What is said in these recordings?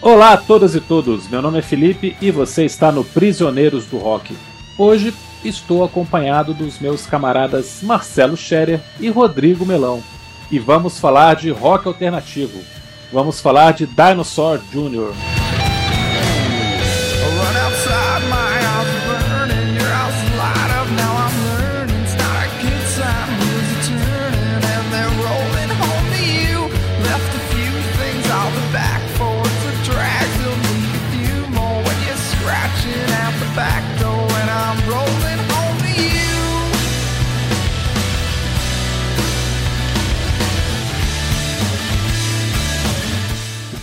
Olá a todas e todos, meu nome é Felipe e você está no Prisioneiros do Rock. Hoje estou acompanhado dos meus camaradas Marcelo Scherer e Rodrigo Melão e vamos falar de rock alternativo. Vamos falar de Dinosaur Jr.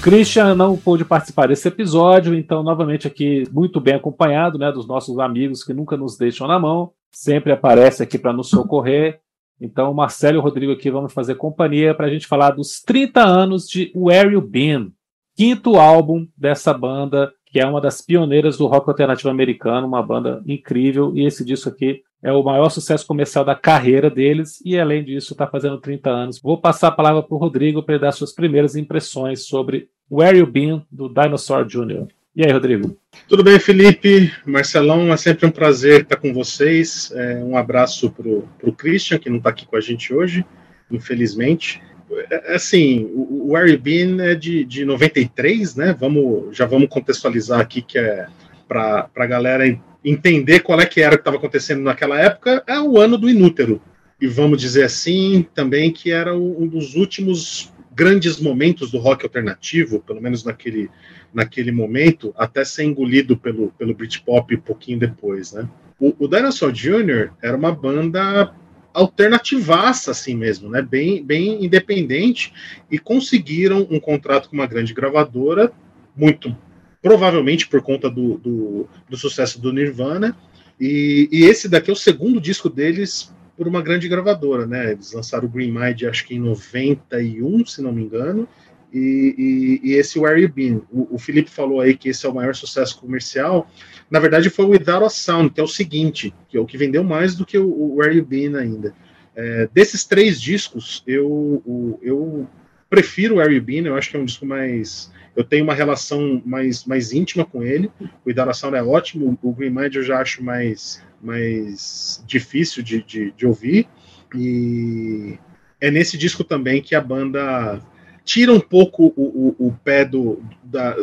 Christian não pôde participar desse episódio, então, novamente aqui, muito bem acompanhado né, dos nossos amigos que nunca nos deixam na mão, sempre aparece aqui para nos socorrer. Então, Marcelo e Rodrigo aqui vamos fazer companhia para a gente falar dos 30 anos de Where You Been, quinto álbum dessa banda, que é uma das pioneiras do rock alternativo americano, uma banda incrível, e esse disco aqui é o maior sucesso comercial da carreira deles e, além disso, está fazendo 30 anos. Vou passar a palavra para o Rodrigo para ele dar suas primeiras impressões sobre Where You Been, do Dinosaur Jr. E aí, Rodrigo? Tudo bem, Felipe? Marcelão, é sempre um prazer estar com vocês. É, um abraço para o Christian, que não está aqui com a gente hoje, infelizmente. É, assim, o Where You Been é de, de 93, né? Vamos, já vamos contextualizar aqui que é para a galera entender qual é que era o que estava acontecendo naquela época, é o ano do inútero. E vamos dizer assim também que era um dos últimos grandes momentos do rock alternativo, pelo menos naquele, naquele momento, até ser engolido pelo, pelo Britpop um pouquinho depois, né? O, o Dinosaur Jr. era uma banda alternativaça assim mesmo, né? Bem, bem independente e conseguiram um contrato com uma grande gravadora muito provavelmente por conta do, do, do sucesso do Nirvana. E, e, esse daqui é o segundo disco deles por uma grande gravadora, né? Eles lançaram o Green Mind, acho que em 91, se não me engano. E, e, e esse Where You Been, o, o, Felipe falou aí que esse é o maior sucesso comercial. Na verdade, foi o Without a Sound, que é o seguinte, que é o que vendeu mais do que o, o Where You Been ainda. É, desses três discos, eu, eu prefiro o Been, eu acho que é um disco mais eu tenho uma relação mais, mais íntima com ele. O Idaração é ótimo, o Green Mind eu já acho mais, mais difícil de, de, de ouvir. E é nesse disco também que a banda tira um pouco o, o, o pé do, da,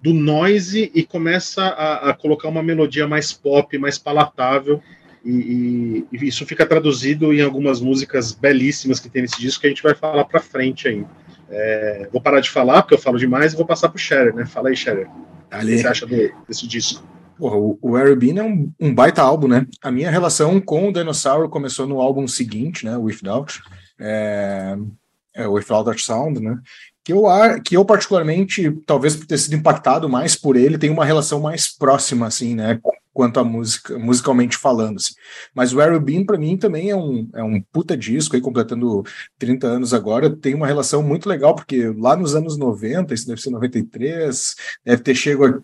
do noise e começa a, a, colocar uma melodia mais pop, mais palatável. E, e, isso fica traduzido em algumas músicas belíssimas que tem nesse disco que a gente vai falar para frente ainda. É, vou parar de falar, porque eu falo demais, e vou passar pro Scherer, né? Fala aí, Scherer. O que você acha do, desse disco? Porra, o, o é um, um, baita álbum, né? A minha relação com o Dinosaur começou no álbum seguinte, né? Without, é, é, Without That Sound, né? Que eu, que eu particularmente, talvez por ter sido impactado mais por ele, tenho uma relação mais próxima, assim, né? Quanto à música, musicalmente falando. Assim. Mas o Bean, para mim, também é um, é um puta disco, aí, completando 30 anos agora, tem uma relação muito legal, porque lá nos anos 90, isso deve ser 93, deve ter chego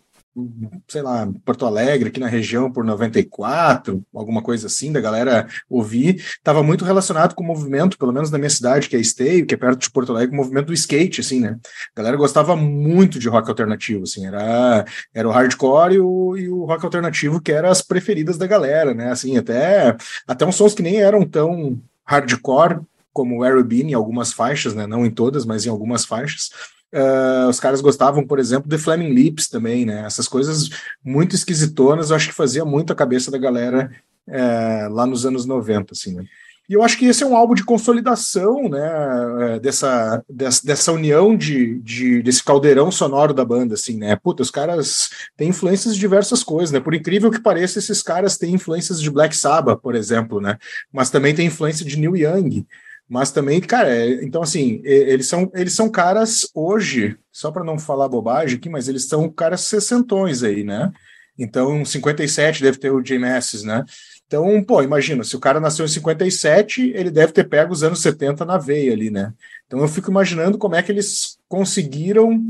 sei lá, Porto Alegre, aqui na região por 94, alguma coisa assim, da galera ouvir, estava muito relacionado com o movimento, pelo menos na minha cidade, que é Esteio, que é perto de Porto Alegre, o movimento do skate, assim, né? A galera gostava muito de rock alternativo, assim, era, era o hardcore e o, e o rock alternativo que eram as preferidas da galera, né? Assim, até, até uns sons que nem eram tão hardcore como o Aerobin em algumas faixas, né? Não em todas, mas em algumas faixas Uh, os caras gostavam, por exemplo, de Flaming Lips também, né? Essas coisas muito esquisitonas, eu acho que fazia muito a cabeça da galera uh, lá nos anos 90, assim, né? E eu acho que esse é um álbum de consolidação, né, é, dessa, dessa, dessa união de, de, desse caldeirão sonoro da banda, assim, né? Puta, os caras têm influências de diversas coisas, né? Por incrível que pareça, esses caras têm influências de Black Sabbath, por exemplo, né? Mas também tem influência de Neil Young. Mas também, cara, é, então assim, eles são, eles são caras hoje, só para não falar bobagem aqui, mas eles são caras sessentões aí, né? Então, 57 deve ter o Jay Masses, né? Então, pô, imagina, se o cara nasceu em 57, ele deve ter pego os anos 70 na veia ali, né? Então eu fico imaginando como é que eles conseguiram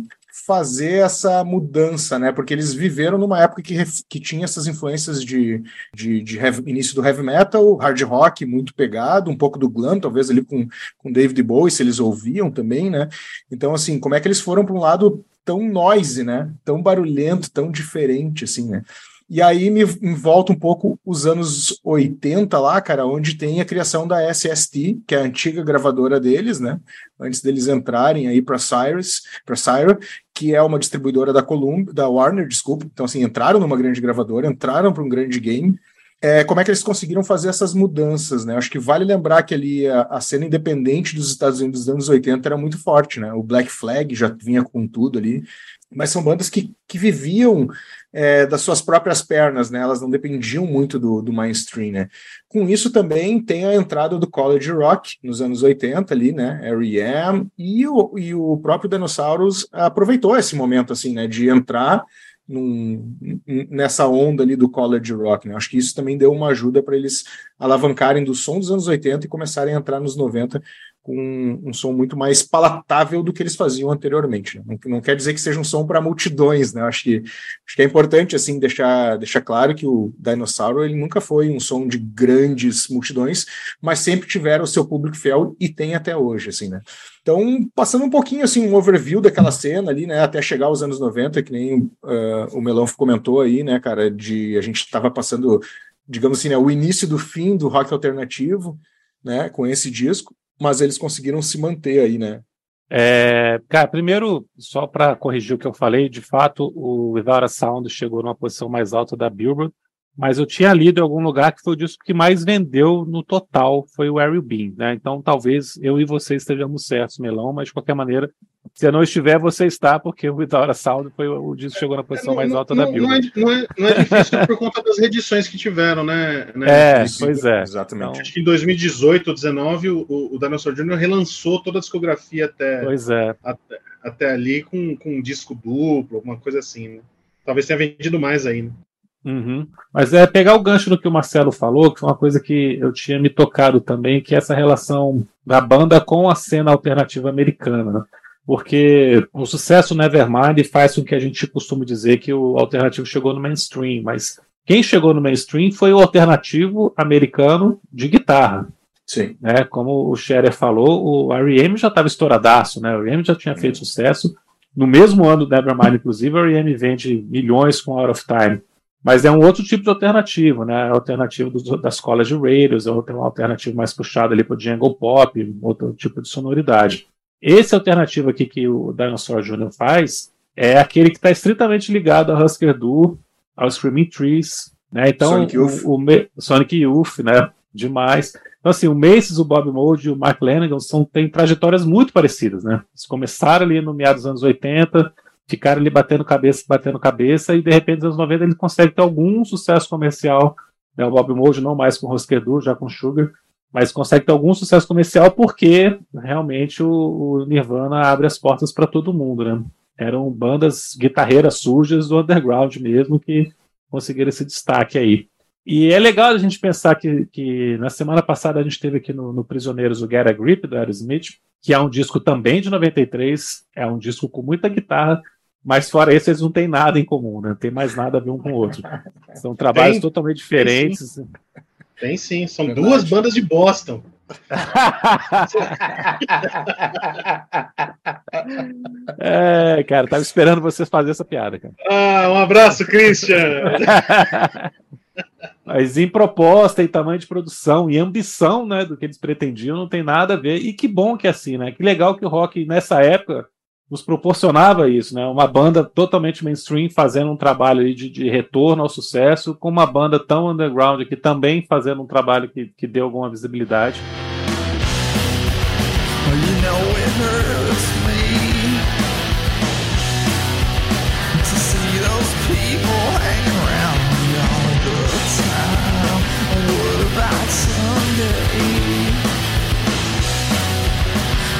fazer essa mudança, né? Porque eles viveram numa época que, que tinha essas influências de, de, de heavy, início do heavy metal, hard rock muito pegado, um pouco do glam, talvez ali com, com David Bowie, se eles ouviam também, né? Então, assim, como é que eles foram para um lado tão noise, né? Tão barulhento, tão diferente, assim, né? E aí me, volta um pouco os anos 80 lá, cara, onde tem a criação da SST, que é a antiga gravadora deles, né? Antes deles entrarem aí para Cyrus, para Syra, que é uma distribuidora da Columbia, da Warner, desculpa. Então assim, entraram numa grande gravadora, entraram para um grande game. É, como é que eles conseguiram fazer essas mudanças, né? Acho que vale lembrar que ali a, a, cena independente dos Estados Unidos dos anos 80 era muito forte, né? O Black Flag já vinha com tudo ali, mas são bandas que, que viviam é, das suas próprias pernas, né? Elas não dependiam muito do, do mainstream, né? Com isso também tem a entrada do college rock nos anos 80 ali, né? R.E.M. e o, e o próprio Dinossauros aproveitou esse momento, assim, né? De entrar num, nessa onda ali do college rock, né? Acho que isso também deu uma ajuda para eles alavancarem do som dos anos 80 e começarem a entrar nos 90 com um som muito mais palatável do que eles faziam anteriormente. Né? Não, não, quer dizer que seja um som para multidões, né? Acho que, acho que é importante assim deixar, deixar claro que o Dinossauro ele nunca foi um som de grandes multidões, mas sempre tiveram o seu público fiel e tem até hoje, assim, né? Então, passando um pouquinho assim, um overview daquela cena ali, né, até chegar aos anos 90, que nem uh, o Melão comentou aí, né, cara, de a gente estava passando, digamos assim, né, o início do fim do rock alternativo, né, com esse disco mas eles conseguiram se manter aí, né? É, cara, primeiro, só para corrigir o que eu falei, de fato, o Without Sound chegou numa posição mais alta da Billboard, mas eu tinha lido em algum lugar que foi o disco que mais vendeu no total, foi o Ariel Bean, né? Então talvez eu e você estejamos certos, Melão, mas de qualquer maneira, se eu não estiver, você está, porque o Without a Sound foi o disco que chegou na posição não, mais alta não, da Billboard. Não é, não, é, não é difícil por conta das reedições que tiveram, né? né? É, pois é. Exatamente. Então, Acho que em 2018 ou 2019, o, o Dinosaur Jr. relançou toda a discografia até, pois é. até, até ali com, com um disco duplo, alguma coisa assim, né? Talvez tenha vendido mais aí, né? Uhum. Mas é pegar o gancho do que o Marcelo falou, que foi uma coisa que eu tinha me tocado também, que é essa relação da banda com a cena alternativa americana. Né? Porque o sucesso Nevermind faz com que a gente costuma dizer que o alternativo chegou no mainstream, mas quem chegou no mainstream foi o alternativo americano de guitarra. Sim. Né? Como o Scherer falou, o R.E.M. já estava estouradaço, né? O R.E.M. já tinha feito sucesso. No mesmo ano do Nevermind, inclusive, o R.E.M. vende milhões com Out of Time. Mas é um outro tipo de alternativo, né? Alternativo do, das college radios, ou tem uma alternativa mais puxada ali para o jungle pop, outro tipo de sonoridade. Esse alternativo aqui que o Dinosaur Jr. faz é aquele que está estritamente ligado ao Husker Du, ao Screaming Trees, né? Então, Sonic Youth, o, o Sonic Youth, né? Demais. Então, assim, o Macy's, o Bob Mould e o Mark Lanigan são, têm trajetórias muito parecidas, né? Eles começaram ali no meados dos anos 80, ficaram ali batendo cabeça, batendo cabeça, e de repente, nos anos 90, ele consegue ter algum sucesso comercial. Né? O Bob Mould não mais com Rosquedu, já com Sugar, mas consegue ter algum sucesso comercial porque realmente o, o Nirvana abre as portas para todo mundo, né? Eram bandas guitarreiras sujas do underground mesmo que conseguiram esse destaque aí. E é legal a gente pensar que, que na semana passada a gente teve aqui no, no Prisioneiros o Get a Grip do Aerosmith, que é um disco também de 93, é um disco com muita guitarra, mas fora isso, eles não têm nada em comum, né? Não tem mais nada a ver um com o outro. São trabalhos tem, totalmente diferentes. Tem sim, tem sim. são Verdade. duas bandas de Boston. é, cara, tava esperando vocês fazer essa piada, cara. Ah, um abraço, Christian! Mas em proposta e tamanho de produção e ambição, né, do que eles pretendiam, não tem nada a ver. E que bom que é assim, né? Que legal que o rock nessa época nos proporcionava isso, né? Uma banda totalmente mainstream fazendo um trabalho de, de, retorno ao sucesso, com uma banda tão underground que também fazendo um trabalho que, que deu alguma visibilidade.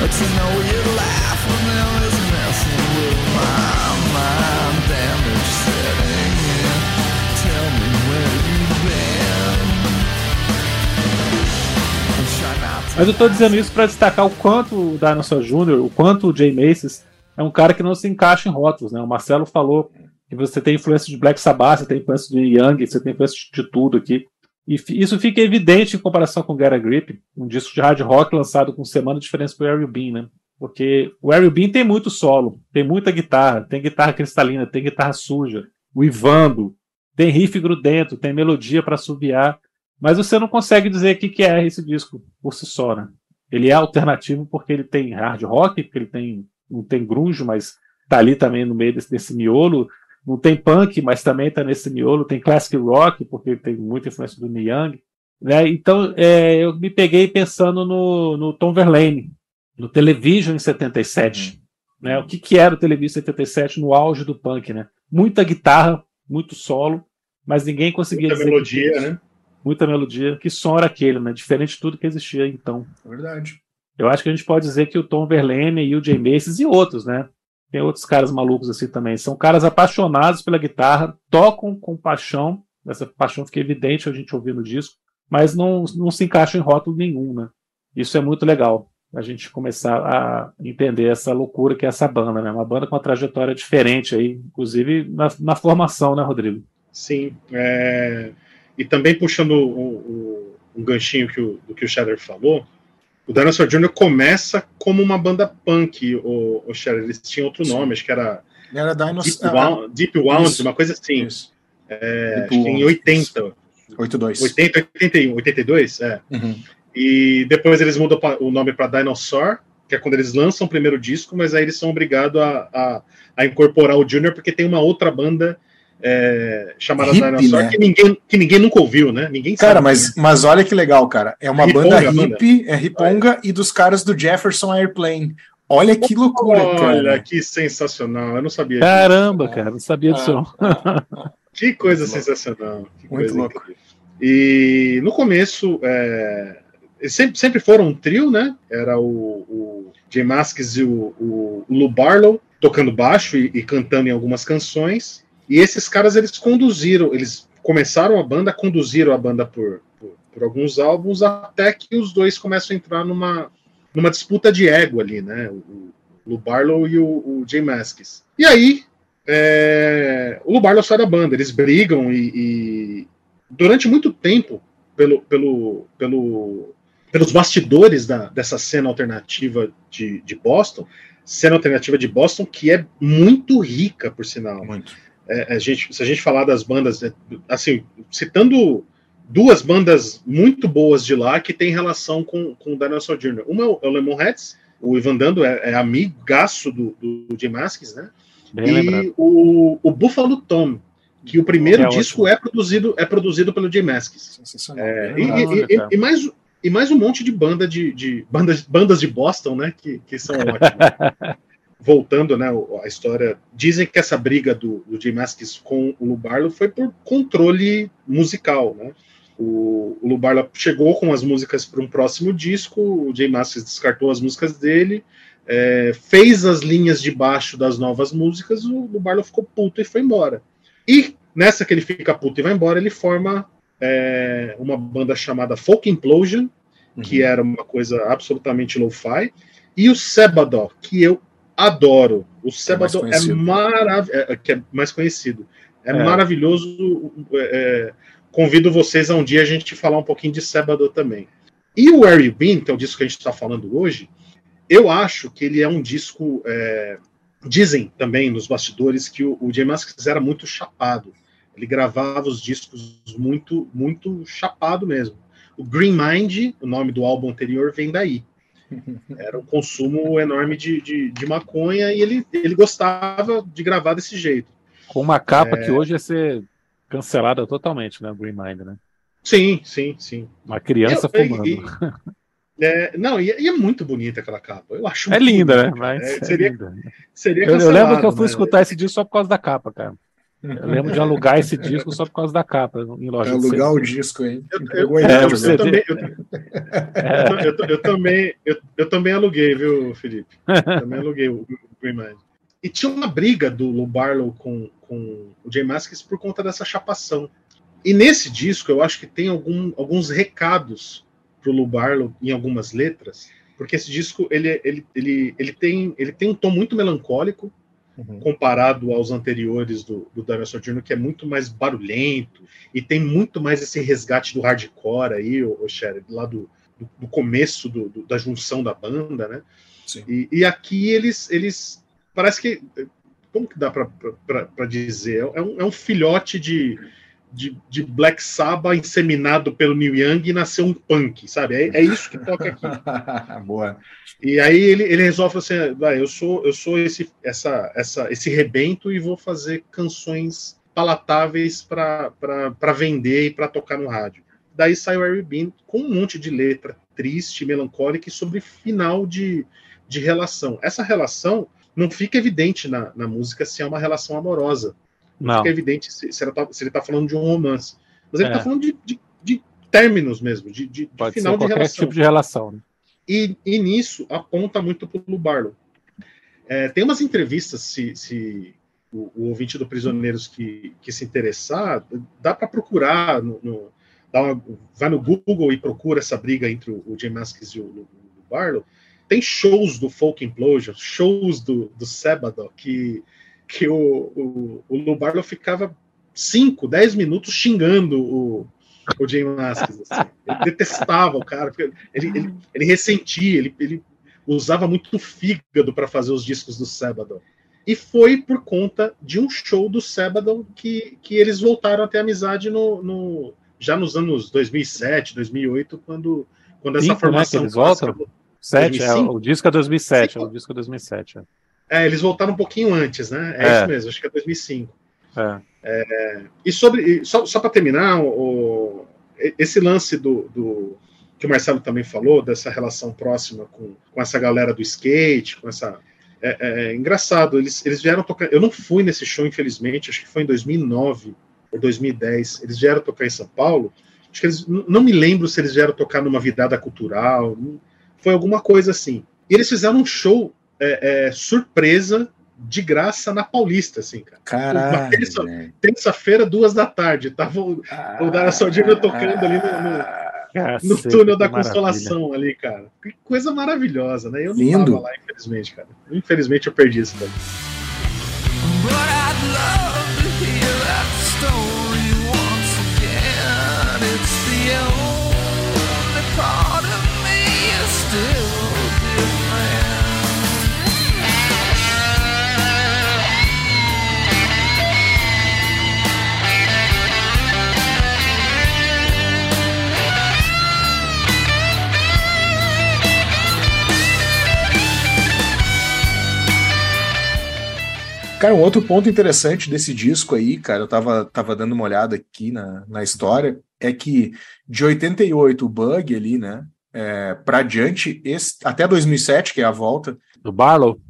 To know you laugh when Mas eu tô dizendo isso para destacar o quanto o Dinosaur Jr., o quanto o Jay Macy's é um cara que não se encaixa em rótulos, né? O Marcelo falou que você tem influência de Black Sabbath, você tem influência de Young, você tem influência de tudo aqui. E isso fica evidente em comparação com Get a Grip, um disco de hard rock lançado com semana de diferença para o Ariel Bean, né? Porque o Ariel Bean tem muito solo, tem muita guitarra, tem guitarra cristalina, tem guitarra suja, o Ivando, tem riff grudento, tem melodia para subiar, mas você não consegue dizer o que, que é esse disco por si só, né? Ele é alternativo porque ele tem hard rock, porque ele tem não tem grunge, mas tá ali também no meio desse, desse miolo. Não tem punk, mas também tá nesse miolo. Tem classic rock, porque tem muita influência do Young. Né? Então, é, eu me peguei pensando no, no Tom Verlaine, no Television em 77. Uhum. Né? O que, que era o Television em 77 no auge do punk? Né? Muita guitarra, muito solo, mas ninguém conseguia Muita melodia, que, né? Muita melodia. Que som era aquele, né? Diferente de tudo que existia então. É verdade. Eu acho que a gente pode dizer que o Tom Verlaine e o Jay Macy's e outros, né? Tem outros caras malucos assim também. São caras apaixonados pela guitarra, tocam com paixão. Essa paixão fica evidente a gente ouvindo o disco, mas não, não se encaixa em rótulo nenhum, né? Isso é muito legal. A gente começar a entender essa loucura que é essa banda, né? Uma banda com uma trajetória diferente aí, inclusive na, na formação, né, Rodrigo? Sim. É... E também puxando o, um ganchinho que o, do que o Shader falou, o Dinosaur Jr. começa como uma banda punk, o, o Shader. Eles tinham outro Sim. nome, acho que era. Era Deep, Wound, Deep Wound uma coisa assim. Isso. É, acho que em 80. 82. 80, 81, 82? É. Uhum. E depois eles mudam o nome para Dinosaur, que é quando eles lançam o primeiro disco, mas aí eles são obrigados a, a, a incorporar o Junior, porque tem uma outra banda é, chamada Hip, Dinosaur né? que, ninguém, que ninguém nunca ouviu, né? Ninguém cara, sabe, mas, né? mas olha que legal, cara. É uma Riponga, banda hip, é Riponga e dos caras do Jefferson Airplane. Olha que loucura, olha, cara. Olha que sensacional. Eu não sabia. Caramba, disso. cara, não sabia disso. Ah, que coisa Muito sensacional. Que Muito coisa louco. Incrível. E no começo, é, eles sempre, sempre foram um trio, né? Era o, o Jay Masks e o, o, Lou Barlow tocando baixo e, e, cantando em algumas canções. E esses caras, eles conduziram, eles começaram a banda, conduziram a banda por, por, por alguns álbuns, até que os dois começam a entrar numa, numa disputa de ego ali, né? O, o Lou Barlow e o, o Jay. E aí, é, o Lou Barlow sai da banda, eles brigam e, e durante muito tempo, pelo, pelo, pelo pelos bastidores da, dessa cena alternativa de, de Boston, cena alternativa de Boston que é muito rica, por sinal. Muito. É, a gente, se a gente falar das bandas, é, assim, citando duas bandas muito boas de lá que tem relação com, com o Dinosaur Jr. Uma é o Lemonheads, o Ivan Dando é, é amigaço do, do Jim né? Bem e lembrado. o, o Buffalo Tom, que o primeiro É disco ótimo. é produzido, é produzido pelo Jim. Sensacional. É, e, e- e- e mais, e mais um monte de banda de, de bandas, bandas de Boston, né? Que, que são ótimas. Voltando, né? A história. Dizem que essa briga do, do Maskis com o Lou Barlow foi por controle musical, né? O, o Lou Barlow chegou com as músicas para um próximo disco, o Jay Maskis descartou as músicas dele, é, fez as linhas de baixo das novas músicas, o Lou Barlow ficou puto e foi embora. E nessa que ele fica puto e vai embora, ele forma é, uma banda chamada Folk Implosion, que era uma coisa absolutamente lo-fi, e o Sebadó, que eu adoro. O Sebadó é, conhecido. maravilhoso, que é mais conhecido. É, É. maravilhoso. é, convido vocês a um dia a gente falar um pouquinho de Sebadó também. E o Harry Bean, que é o disco que a gente está falando hoje, eu acho que ele é um disco. é, dizem também nos bastidores que o, o Mascis era muito chapado. Ele gravava os discos muito, muito chapado mesmo. O Green Mind, o nome do álbum anterior, vem daí. Era um consumo enorme de, de, de maconha e ele, ele gostava de gravar desse jeito. Com uma capa É. que hoje ia ser cancelada totalmente, né? Green Mind, né? Sim, sim, sim. Uma criança Eu- fumando. e- é, não, e, e é muito bonita aquela capa. Eu acho É linda, né? Mas É, é seria linda. seria Eu, eu lembro que eu fui né? escutar esse disco só por causa da capa, cara. Eu lembro de alugar esse disco só por causa da capa em loja de alugar o disco, hein? Eu- eu- É, eu, também, eu, eu- eu- eu também, eu, eu também aluguei, viu, Felipe? Também aluguei o, Green Mind. E tinha uma briga do Lou Barlow com, com o Jay Maskis por conta dessa chapação. E nesse disco eu acho que tem algum, alguns recados pro Lou Barlow em algumas letras porque esse disco ele, ele, ele, ele, tem, ele tem um tom muito melancólico uhum. comparado aos anteriores do, do Dinosaur Jr., que é muito mais barulhento e tem muito mais esse resgate do hardcore aí, o, o Sherry, lá do, do, do começo do, do, da junção da banda, né? E, e, aqui eles, eles parece que como que dá para dizer? É um, é um filhote de, de, de, Black Sabbath inseminado pelo Neil Young e nasceu um punk, sabe? É, é isso que toca aqui. Boa. E aí ele, ele resolve assim, ah, eu sou eu sou esse essa, essa esse rebento e vou fazer canções palatáveis para vender e para tocar no rádio. Daí sai o Harry Bean com um monte de letra triste, melancólica e sobre final de, de relação. Essa relação não fica evidente na, na música se é uma relação amorosa. Não, não. fica evidente se, se, tá, se ele está falando de um romance. Mas ele está é. falando de, de, de, términos mesmo, de, de, Pode final de relação. tipo de relação. Né? E, e nisso aponta muito para o Barlow. É, tem umas entrevistas, se, se o, o, ouvinte do Prisioneiros que, que se interessar, dá para procurar, no, no uma, vai no Google e procura essa briga entre o, o Maskis e o, o, o Barlow. Tem shows do Folk Implosion, shows do, do Sabbath, que que o, o, o Lou Barlow ficava 5, 10 minutos xingando o, o Jay Masks. Assim. Ele detestava o cara, porque ele, ele, ele ressentia, ele, ele usava muito fígado para fazer os discos do Sabbath. E foi por conta de um show do Sabbath que, que eles voltaram a ter amizade no, no, já nos anos 2007, 2008, quando, quando essa Cinco, formação. Né, eles voltam? 7, é, o disco é 2007, é o disco é 2007. É. É, eles voltaram um pouquinho antes, né? É, é. isso mesmo, acho que é 2005. É. É, e sobre, só, só para terminar, o, esse lance do, do, que o Marcelo também falou, dessa relação próxima com, com essa galera do skate, com essa. É, é, é engraçado, eles, eles vieram tocar. Eu não fui nesse show, infelizmente, acho que foi em 2009 ou 2010. Eles vieram tocar em São Paulo. Acho que eles. Não me lembro se eles vieram tocar numa vidada cultural, foi alguma coisa assim. E eles fizeram um show é, é, surpresa de graça na Paulista, assim, cara. Caralho. Terça-feira, duas da tarde. Tava o, ah, o Dara tocando ali no, no, no túnel da Consolação ali, cara. Que coisa maravilhosa, né? Eu não Lindo. tava lá, infelizmente, cara. Infelizmente eu perdi isso daí. Cara, um outro ponto interessante desse disco aí, cara, eu tava, tava dando uma olhada aqui na, na história, é que de 88 o Bug ali, né, é, para diante, esse, até 2007, que é a volta... Do Barlow?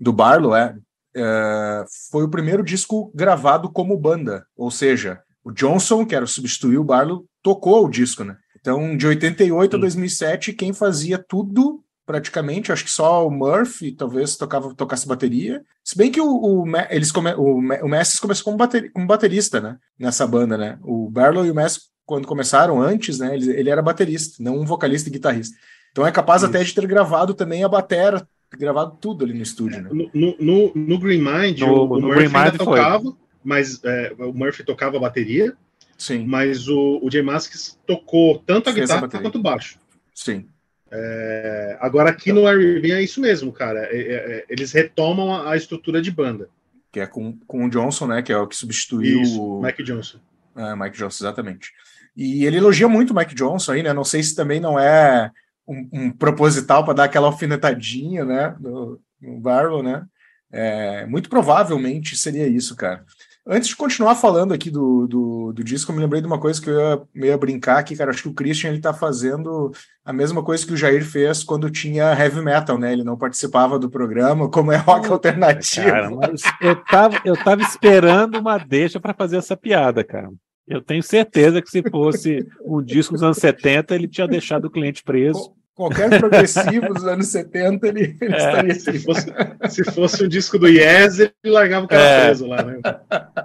Do Barlow, é, é, foi o primeiro disco gravado como banda, ou seja, o Johnson, que era substituir o Barlow, tocou o disco, né? Então, de 88 Sim. a 2007, quem fazia tudo praticamente. Acho que só o Murphy talvez tocava, tocasse bateria. Se bem que o, o eles come, o, o Messi começou como, bater, como baterista, né? Nessa banda, né? O Barlow e o Messi, quando começaram antes, né? Ele, ele era baterista, não um vocalista e guitarrista. Então é capaz Isso. até de ter gravado também a batera, gravado tudo ali no estúdio, né? No, no, no Green Mind, no, o, o Murphy Green ainda tocava, foi. mas é, o Murphy tocava a bateria. Sim. Mas o, o J Masks tocou tanto a Fez guitarra a quanto o baixo. Sim. É, agora aqui no Airbnb é isso mesmo, cara. É, é, é, eles retomam a, a, estrutura de banda. Que é com, com o Johnson, né? Que é o que substituiu isso, o Mike Johnson. É, Mike Johnson, exatamente. E ele elogia muito o Mike Johnson aí, né? Não sei se também não é um, um proposital para dar aquela alfinetadinha, né? No, no Barrow, né? É, muito provavelmente seria isso, cara. Antes de continuar falando aqui do, do, do, disco, eu me lembrei de uma coisa que eu ia, eu ia brincar aqui, cara. Acho que o Christian ele tá fazendo a mesma coisa que o Jair fez quando tinha heavy metal, né? Ele não participava do programa, como é rock alternativo. Cara, mas eu tava, eu tava esperando uma deixa para fazer essa piada, cara. Eu tenho certeza que se fosse um disco dos anos 70, ele tinha deixado o cliente preso qualquer progressivo dos anos 70, ele, ele é, estaria se fosse, se fosse um disco do Yes, ele largava o cara é. preso lá, né?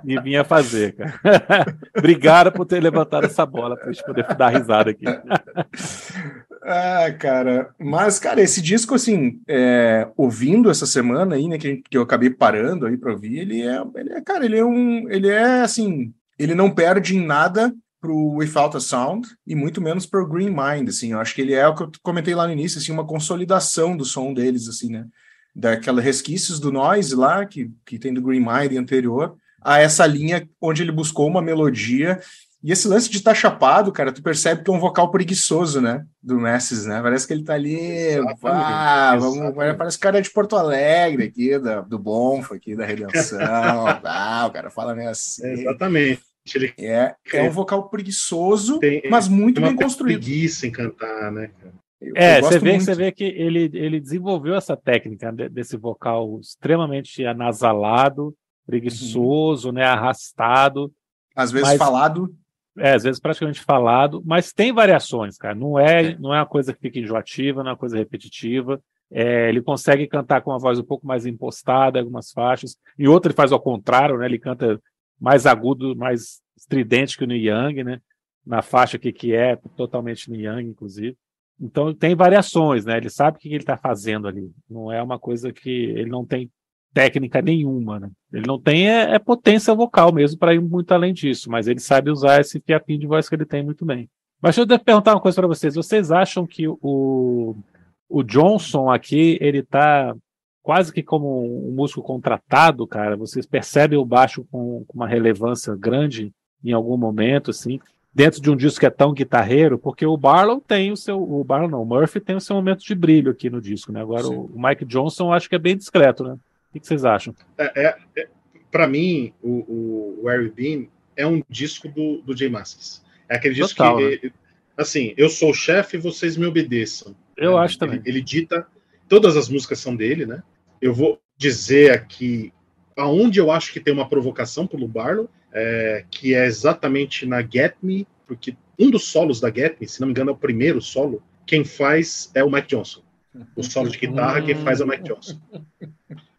E vinha fazer, cara. Obrigado por ter levantado essa bola para a gente poder dar risada aqui. Ah, cara, mas, cara, esse disco, assim, é, ouvindo essa semana aí, né, que, que, eu acabei parando aí pra ouvir, ele é, ele é, cara, ele é um, ele é, assim, ele não perde em nada pro Without a Sound e muito menos pro Green Mind, assim, eu acho que ele é o que eu comentei lá no início, assim, uma consolidação do som deles, assim, né, daquela resquícios do noise lá, que, que tem do Green Mind anterior, a essa linha onde ele buscou uma melodia e esse lance de estar tá chapado, cara, tu percebe que é um vocal preguiçoso, né? Do Messi, né? Parece que ele tá ali, ah, vamos, parece cara de Porto Alegre aqui, da, do Bonfa aqui, da Redenção. ah, o cara fala meio assim. É, exatamente. Ele... É, é um vocal preguiçoso, tem, mas muito bem construído. preguiça em cantar, né, cara? Eu, é, eu você, vê, você vê que ele, ele desenvolveu essa técnica desse vocal extremamente anasalado, preguiçoso, uhum. né, arrastado. Às vezes mas, falado. É, às vezes praticamente falado, mas tem variações, cara. Não é, é. não é uma coisa que fica enjoativa, não é uma coisa repetitiva. É, ele consegue cantar com uma voz um pouco mais impostada, algumas faixas. E outro ele faz ao contrário, né? Ele canta mais agudo, mais estridente que o Young, né? Na faixa aqui que é totalmente Young, inclusive. Então tem variações, né? Ele sabe o que ele está fazendo ali. Não é uma coisa que ele não tem técnica nenhuma, né? Ele não tem é, é potência vocal mesmo para ir muito além disso, mas ele sabe usar esse fiapinho de voz que ele tem muito bem. Mas deixa eu perguntar uma coisa para vocês. Vocês acham que o, o Johnson aqui, ele está quase que como um músico contratado, cara? Vocês percebem o baixo com, com uma relevância grande em algum momento, assim? dentro de um disco que é tão guitarreiro, porque o Barlow tem o seu. O Barlow não, o Murphy tem o seu momento de brilho aqui no disco, né? Agora o, o Mike Johnson eu acho que é bem discreto, né? O que vocês acham? É, é, é para mim, o, o, o Harry Bean é um disco do, do Jay Mascis. É aquele disco Total, que, né? assim, eu sou o chefe, vocês me obedeçam. Eu é, acho também. Ele, ele, dita, todas as músicas são dele, né? Eu vou dizer aqui aonde eu acho que tem uma provocação pelo Barlow, é, que é exatamente na Get Me, porque um dos solos da Get Me, se não me engano, é o primeiro solo, quem faz é o Mike Johnson. O solo de guitarra, quem faz é o Mike Johnson.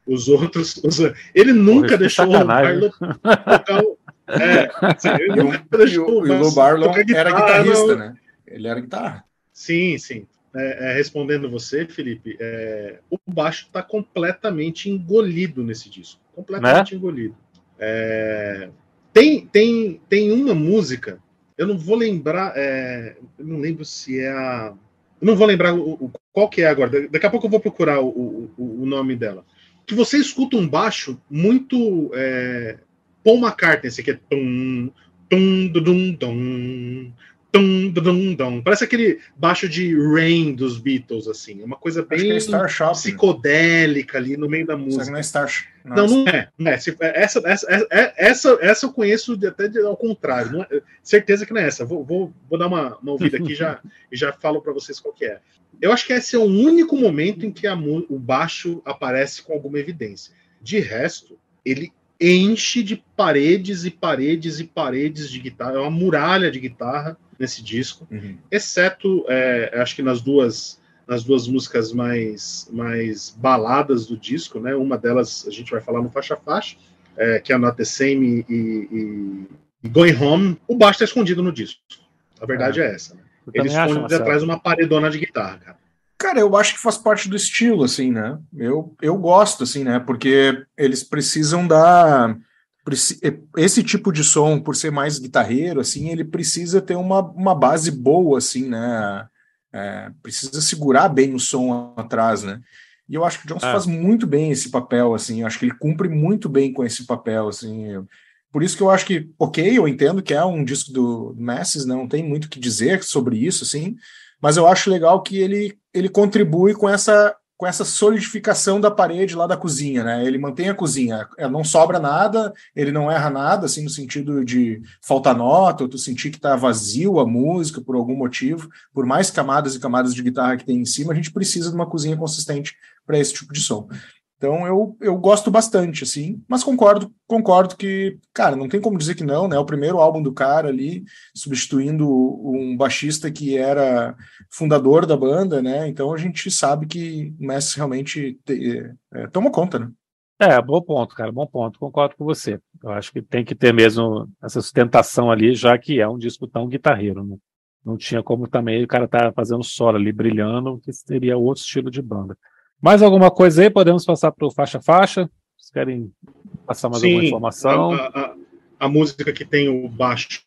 Os outros. Os... Ele nunca Porra, deixou o Barlow tocar o. É, assim, ele nunca deixou o, o Barlow era guitarrista, né? Ele era guitarra. Sim, sim. É, é, respondendo você, Felipe, é, o baixo está completamente engolido nesse disco. Completamente né? engolido. É, tem, tem, tem uma música, eu não vou lembrar, é, eu não lembro se é a. Eu não vou lembrar o, o, qual que é agora. Daqui a pouco eu vou procurar o, o, o nome dela que você escuta um baixo muito é, Paul McCartney, esse aqui é tum, tum, dum, dum, tum, dum, dum. Parece aquele baixo de Rain dos Beatles, assim. É uma coisa bem é psicodélica ali no meio da música. Não, é Star... não, não, não é. Não é. Essa, essa, essa, essa eu conheço até ao contrário. É, certeza que não é essa. Vou, vou, vou dar uma, uma ouvida aqui já, e já falo para vocês qual que é. Eu acho que esse é o único momento em que a, o baixo aparece com alguma evidência. De resto, ele enche de paredes e paredes e paredes de guitarra, é uma muralha de guitarra nesse disco, uhum. exceto, é, acho que nas duas nas duas músicas mais mais baladas do disco, né? Uma delas a gente vai falar no faixa faixa, é, que é a Not the Same e, e, e Going Home. O baixo está escondido no disco. A verdade é, é essa. Né? Ele esconde atrás de uma paredona de guitarra, cara. Cara, eu acho que faz parte do estilo, assim, né? Eu, eu gosto, assim, né? Porque eles precisam dar. Esse tipo de som, por ser mais guitarreiro, assim, ele precisa ter uma, uma base boa, assim, né? É, precisa segurar bem o som atrás, né? E eu acho que o Johnson ah. faz muito bem esse papel, assim. Eu acho que ele cumpre muito bem com esse papel, assim. Por isso que eu acho que, ok, eu entendo que é um disco do Masses, não tem muito o que dizer sobre isso, assim, mas eu acho legal que ele, ele contribui com essa com essa solidificação da parede lá da cozinha, né? Ele mantém a cozinha, é, não sobra nada, ele não erra nada, assim, no sentido de falta nota, ou tu sentir que tá vazio a música por algum motivo, por mais camadas e camadas de guitarra que tem em cima, a gente precisa de uma cozinha consistente para esse tipo de som. Então eu, eu gosto bastante, assim, mas concordo, concordo que, cara, não tem como dizer que não, né? O primeiro álbum do cara ali, substituindo um baixista que era fundador da banda, né? Então a gente sabe que o Messi realmente te, é, toma conta, né? É, bom ponto, cara, bom ponto. Concordo com você. Eu acho que tem que ter mesmo essa sustentação ali, já que é um disco tão guitarreiro, né? não tinha como também o cara tá fazendo solo ali, brilhando, que seria outro estilo de banda. Mais alguma coisa aí? Podemos passar para o faixa-faixa? Vocês querem passar mais Sim, alguma informação? A, a, a, música que tem o baixo.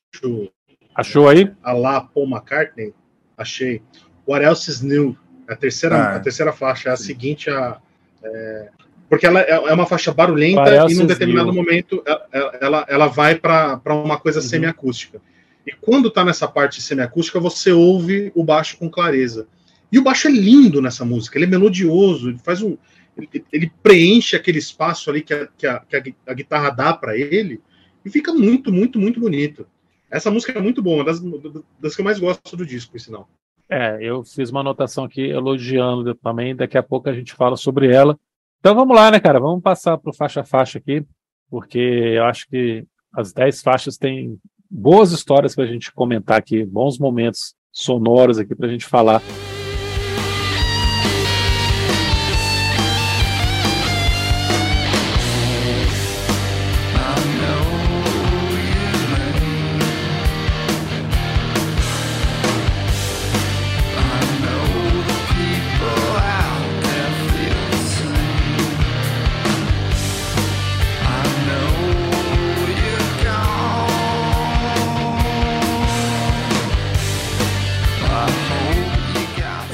Achou aí? A lá Paul McCartney, achei. What Else Is New? A terceira, ah, a terceira faixa, é a sim. seguinte a. É, porque ela é, é uma faixa barulhenta e num determinado new? momento ela, ela, ela vai para uma coisa uhum. semiacústica. E quando tá nessa parte semiacústica, você ouve o baixo com clareza. E o baixo é lindo nessa música, ele é melodioso, ele faz um. Ele, ele preenche aquele espaço ali que a, que a, que a, a guitarra dá para ele e fica muito, muito, muito bonito. Essa música é muito boa, das, das que eu mais gosto do disco, por sinal. É, eu fiz uma anotação aqui elogiando também, daqui a pouco a gente fala sobre ela. Então vamos lá, né, cara? Vamos passar para faixa a faixa aqui, porque eu acho que as 10 faixas têm boas histórias para a gente comentar aqui, bons momentos sonoros aqui para a gente falar.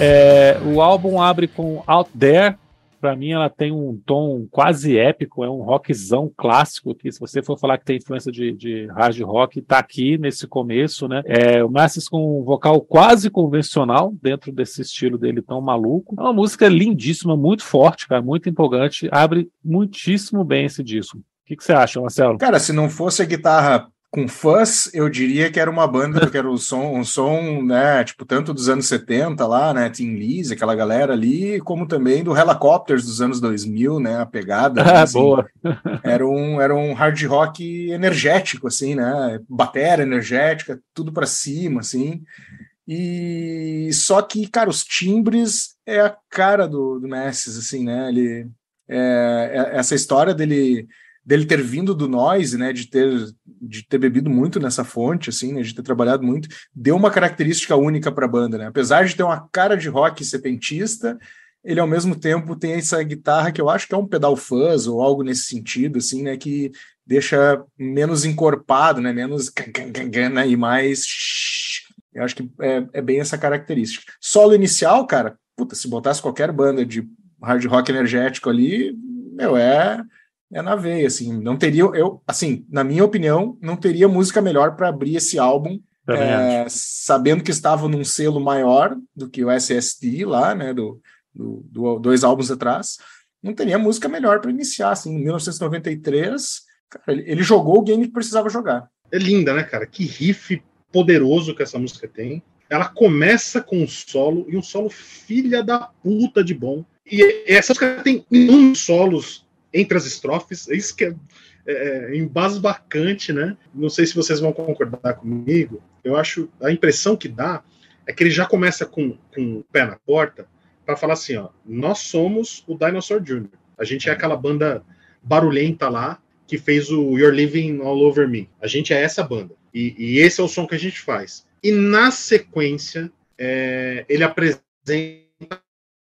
É, o álbum abre com Out There. Para mim, ela tem um tom quase épico, é um rockzão clássico. Que se você for falar que tem influência de, de hard rock, tá aqui nesse começo, né? É, o Masses com um vocal quase convencional dentro desse estilo dele tão maluco. É uma música lindíssima, muito forte, cara, muito empolgante. Abre muitíssimo bem esse disco. O que, que, você acha, Marcelo? Cara, se não fosse a guitarra com fãs, eu diria que era uma banda que era um som, um som, né, tipo, tanto dos anos 70 lá, né, Tim Lise, aquela galera ali, como também do Helicopters dos anos 2000, né, a pegada. Ah, assim, boa. era um, era um hard rock energético, assim, né, bateria energética, tudo para cima, assim. E só que, cara, os timbres é a cara do, do Messi, assim, né, ele... É, é, essa história dele dele ter vindo do noise, né, de ter de ter bebido muito nessa fonte, assim, né, de ter trabalhado muito, deu uma característica única para a banda, né? Apesar de ter uma cara de rock setentista, ele ao mesmo tempo tem essa guitarra que eu acho que é um pedal fuzz ou algo nesse sentido, assim, né, que deixa menos encorpado, né, menos né, e mais eu acho que é, é bem essa característica. Solo inicial, cara, puta, se botasse qualquer banda de hard rock energético ali, meu, é é na veia, assim, não teria, eu, assim, na minha opinião, não teria música melhor para abrir esse álbum, é, sabendo que estava num selo maior do que o SST lá, né, do, do, do dois álbuns atrás, não teria música melhor para iniciar, assim, em 1993, cara, ele, ele jogou o game que precisava jogar. É linda, né, cara? Que riff poderoso que essa música tem. Ela começa com um solo, e um solo filha da puta de bom. E essa música tem inúmeros solos entre as estrofes. É isso que é, é, é embasbacante, né? Não sei se vocês vão concordar comigo. Eu acho a impressão que dá é que ele já começa com, com o pé na porta para falar assim: ó, nós somos o Dinosaur Jr. A gente é aquela banda barulhenta lá que fez o You're Living All Over Me. A gente é essa banda. E, e esse é o som que a gente faz. E na sequência, é, ele apresenta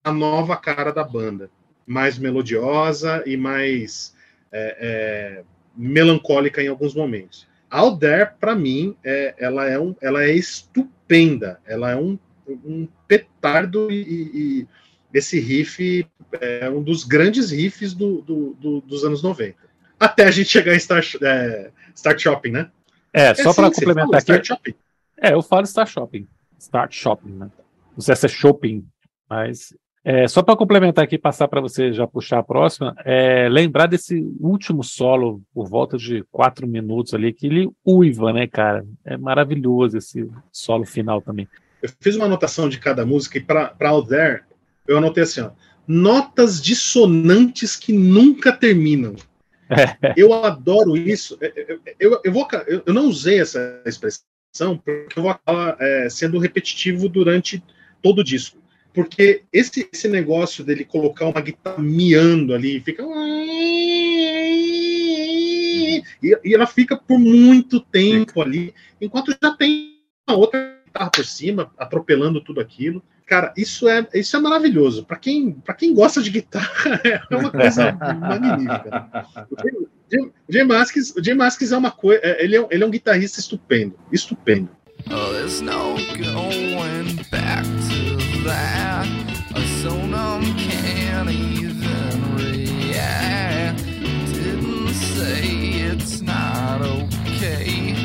a nova cara da banda mais melodiosa e mais é, é, melancólica em alguns momentos. Out There, para mim, é, ela, é um, ela é estupenda. Ela é um, um petardo e, e, esse riff é um dos grandes riffs do, do, do, dos anos 90. Até a gente chegar em Star, é, Start Shopping, né? É, só para complementar aqui. Start Shopping. É, eu falo Start Shopping. Start Shopping, né? Não sei se é shopping, mas é, só para complementar aqui, passar para você já puxar a próxima, é, lembrar desse último solo, por volta de quatro minutos ali, que ele uiva, né, cara? É maravilhoso esse solo final também. Eu fiz uma anotação de cada música e para Out There, eu anotei assim, ó, notas dissonantes que nunca terminam. É. Eu adoro isso. É, é, eu, eu, eu, vou, eu não usei essa expressão porque eu vou acabar é, sendo repetitivo durante todo o disco porque esse, esse negócio dele colocar uma guitarra miando ali, fica. E, e ela fica por muito tempo ali, enquanto já tem uma outra guitarra por cima, atropelando tudo aquilo. Cara, isso é, isso é maravilhoso. Para quem, quem gosta de guitarra, é uma coisa magnífica. O Jay Masks, é uma coisa. É, ele, é, ele é um guitarrista estupendo. Estupendo. Oh, that. So can't even react. Didn't say it's not okay,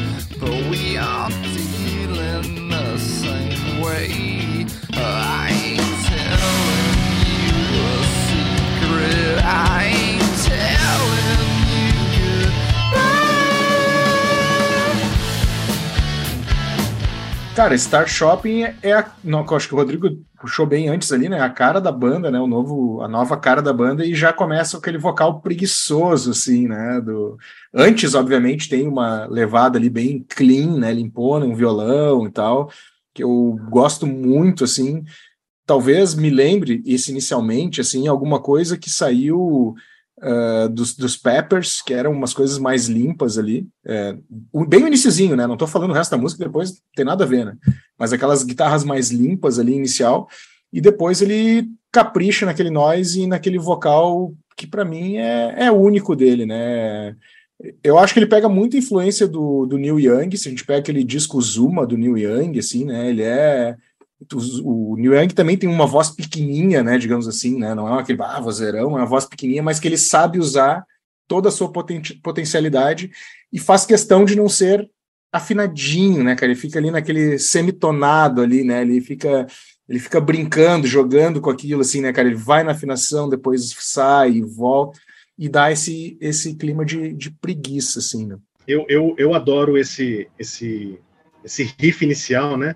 but we are feeling the same way. I ain't telling you a secret. I Cara, Star Shopping é a. Não, acho que o Rodrigo puxou bem antes ali, né? A cara da banda, né? O novo, a nova cara da banda, e já começa aquele vocal preguiçoso, assim, né? Do... Antes, obviamente, tem uma levada ali bem clean, né? Limpona, um violão e tal, que eu gosto muito, assim. Talvez me lembre, esse inicialmente, assim, alguma coisa que saiu uh, dos, dos Peppers, que eram umas coisas mais limpas ali. É, bem o iniciozinho, né? Não tô falando o resto da música, depois tem nada a ver, né? Mas aquelas guitarras mais limpas ali, inicial. E depois ele capricha naquele noise e naquele vocal que para mim é, é único dele, né? Eu acho que ele pega muita influência do, do Neil Young, se a gente pega aquele disco Zuma do Neil Young, assim, né? Ele é o Neil Young também tem uma voz pequenininha, né, digamos assim, né, não é aquele ah, vozeirão, é uma voz pequenininha, mas que ele sabe usar toda a sua poten potencialidade e faz questão de não ser afinadinho, né, cara, ele fica ali naquele semitonado ali, né, ele fica ele fica brincando, jogando com aquilo assim, né, cara, ele vai na afinação, depois sai e volta e dá esse esse clima de, de preguiça assim, né? Eu, eu, eu adoro esse esse esse riff inicial, né?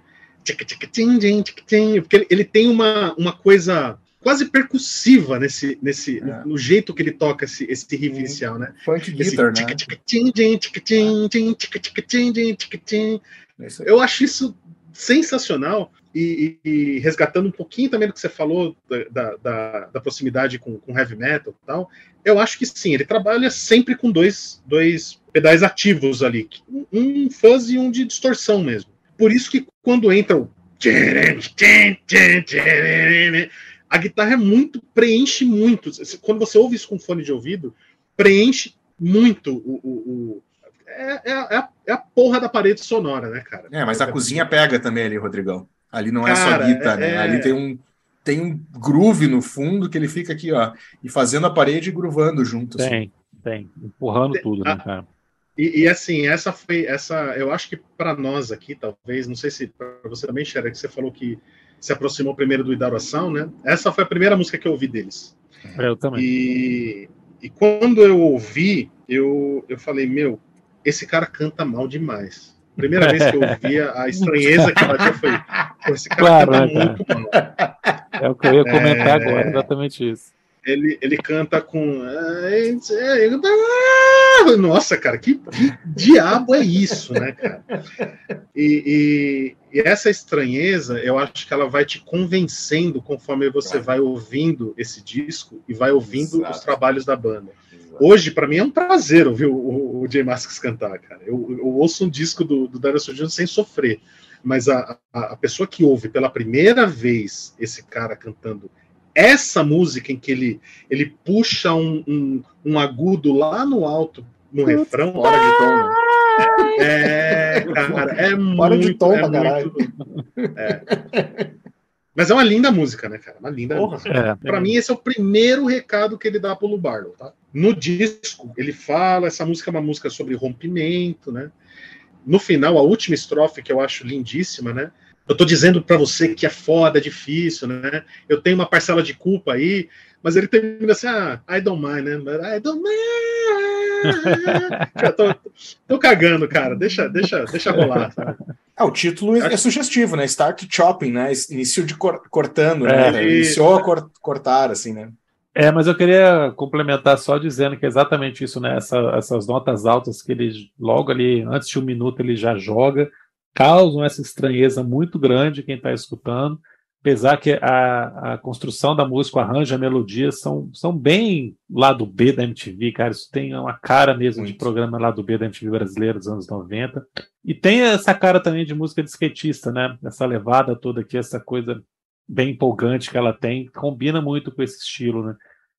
Porque ele, ele tem uma, uma coisa quase percussiva nesse, nesse é. no, no, jeito que ele toca esse, esse riff inicial, né? Funk guitar, né? Eu acho isso sensacional e, e, resgatando um pouquinho também do que você falou da, da, da, proximidade com, com heavy metal e tal, eu acho que sim, ele trabalha sempre com dois, dois pedais ativos ali, um fuzz e um de distorção mesmo. Por isso que quando entra o. A guitarra é muito, preenche muito. Quando você ouve isso com fone de ouvido, preenche muito o. o, o é, é, a, é, a, porra da parede sonora, né, cara? É, mas a cozinha pega também ali, Rodrigão. Ali não é cara, só guitarra, né? Ali tem um, tem um groove no fundo que ele fica aqui, ó, e fazendo a parede e groovando junto. Tem, assim. tem, empurrando tudo, né, cara? E, e, assim, essa foi essa. Eu acho que para nós aqui, talvez, não sei se para você também, Xera, que você falou que se aproximou primeiro do Idaração, né? Essa foi a primeira música que eu ouvi deles. É, eu também. E, e quando eu ouvi, eu, eu falei, meu, esse cara canta mal demais. Primeira vez que eu ouvi, a estranheza que batia foi, esse cara claro, canta né, muito mal. É o que eu ia comentar é... agora, exatamente isso ele, ele canta com. Nossa, cara, que, que diabo é isso, né, cara? E, e, e, essa estranheza, eu acho que ela vai te convencendo conforme você vai ouvindo esse disco e vai ouvindo Exato. os trabalhos da banda. Hoje, para mim, é um prazer ouvir o, o, o Jay Masks cantar, cara. Eu, eu ouço um disco do, do Dinosaur Jr. sem sofrer, mas a, a, a pessoa que ouve pela primeira vez esse cara cantando essa música em que ele, ele puxa um, um, um agudo lá no alto, no refrão. Hora de tom. É, cara, é muito. Hora de tom é caralho. é. Mas é uma linda música, né, cara? Uma linda Porra, música. É, pra mim, esse é o primeiro recado que ele dá pro Lubarlo, tá? No disco, ele fala, essa música é uma música sobre rompimento, né? No final, a última estrofe, que eu acho lindíssima, né? Eu estou dizendo para você que é foda, é difícil, né? Eu tenho uma parcela de culpa aí, mas ele termina assim, ah, I don't mind, né? But I don't mind. Eu tô, tô, cagando, cara. Deixa, deixa, deixa rolar. Ah, o título é, sugestivo, né? Start chopping, né? Início de cor cortando, é, né? Iniciou a cor cortar, assim, né? É, mas eu queria complementar só dizendo que é exatamente isso, né? Essa, essas notas altas que ele logo ali, antes de um minuto, ele já joga causam essa estranheza muito grande quem está escutando. apesar que a, a construção da música, o arranjo, a melodia são, são bem lado B da MTV, cara. Isso tem uma cara mesmo Muito. de programa lado B da MTV brasileira dos anos 90. E tem essa cara também de música de skatista, né? Essa levada toda aqui, essa coisa bem empolgante que ela tem, combina muito com esse estilo, né?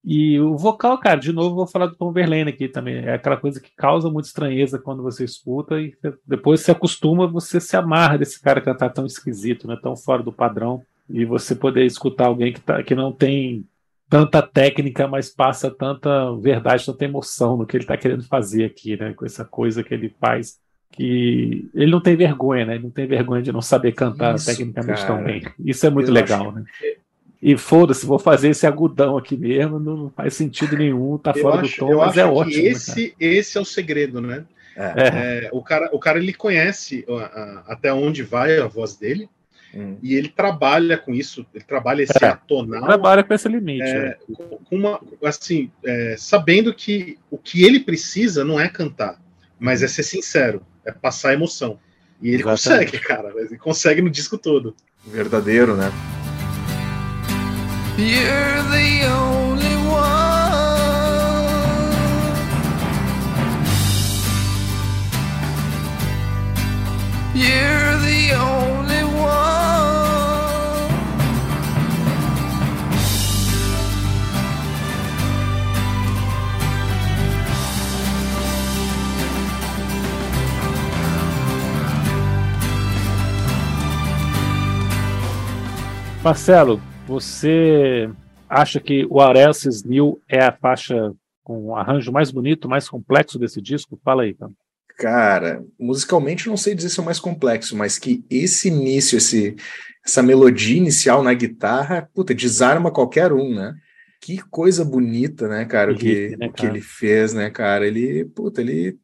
E o vocal, cara, de novo, vou falar do Tom Verlaine aqui também. É aquela coisa que causa muita estranheza quando você escuta e depois se acostuma, você se amarra desse cara cantar tão esquisito, né? Tão fora do padrão e você poder escutar alguém que, tá, que não tem tanta técnica, mas passa tanta verdade, tanta emoção no que ele está querendo fazer aqui, né? Com essa coisa que ele faz, que ele não tem vergonha, né? Ele não tem vergonha de não saber cantar Isso, tecnicamente cara. tão bem. Isso é muito Eu legal, né? E foda-se, vou fazer esse agudão aqui mesmo, não faz sentido nenhum, tá fora acho, do tom, mas é ótimo. Né, esse, esse é o segredo, né? É. É, o, cara, o cara ele conhece a, a, até onde vai a voz dele, Hum. E ele trabalha com isso, ele trabalha esse é, atonal. Trabalha com esse limite. É, né? com uma, assim, é, sabendo que o que ele precisa não é cantar, mas é ser sincero, é passar emoção. E ele Exatamente. consegue, cara. Ele consegue no disco todo. Verdadeiro, né? You're the only one. You're the only Marcelo, você acha que o Areces New é a faixa com o arranjo mais bonito, mais complexo desse disco? Fala aí, cara. Cara, musicalmente não sei dizer se é o mais complexo, mas que esse início, esse, essa melodia inicial na guitarra, puta, desarma qualquer um, né? Que coisa bonita, né, cara, o que, né, que ele fez, né, cara? Ele, puta, ele.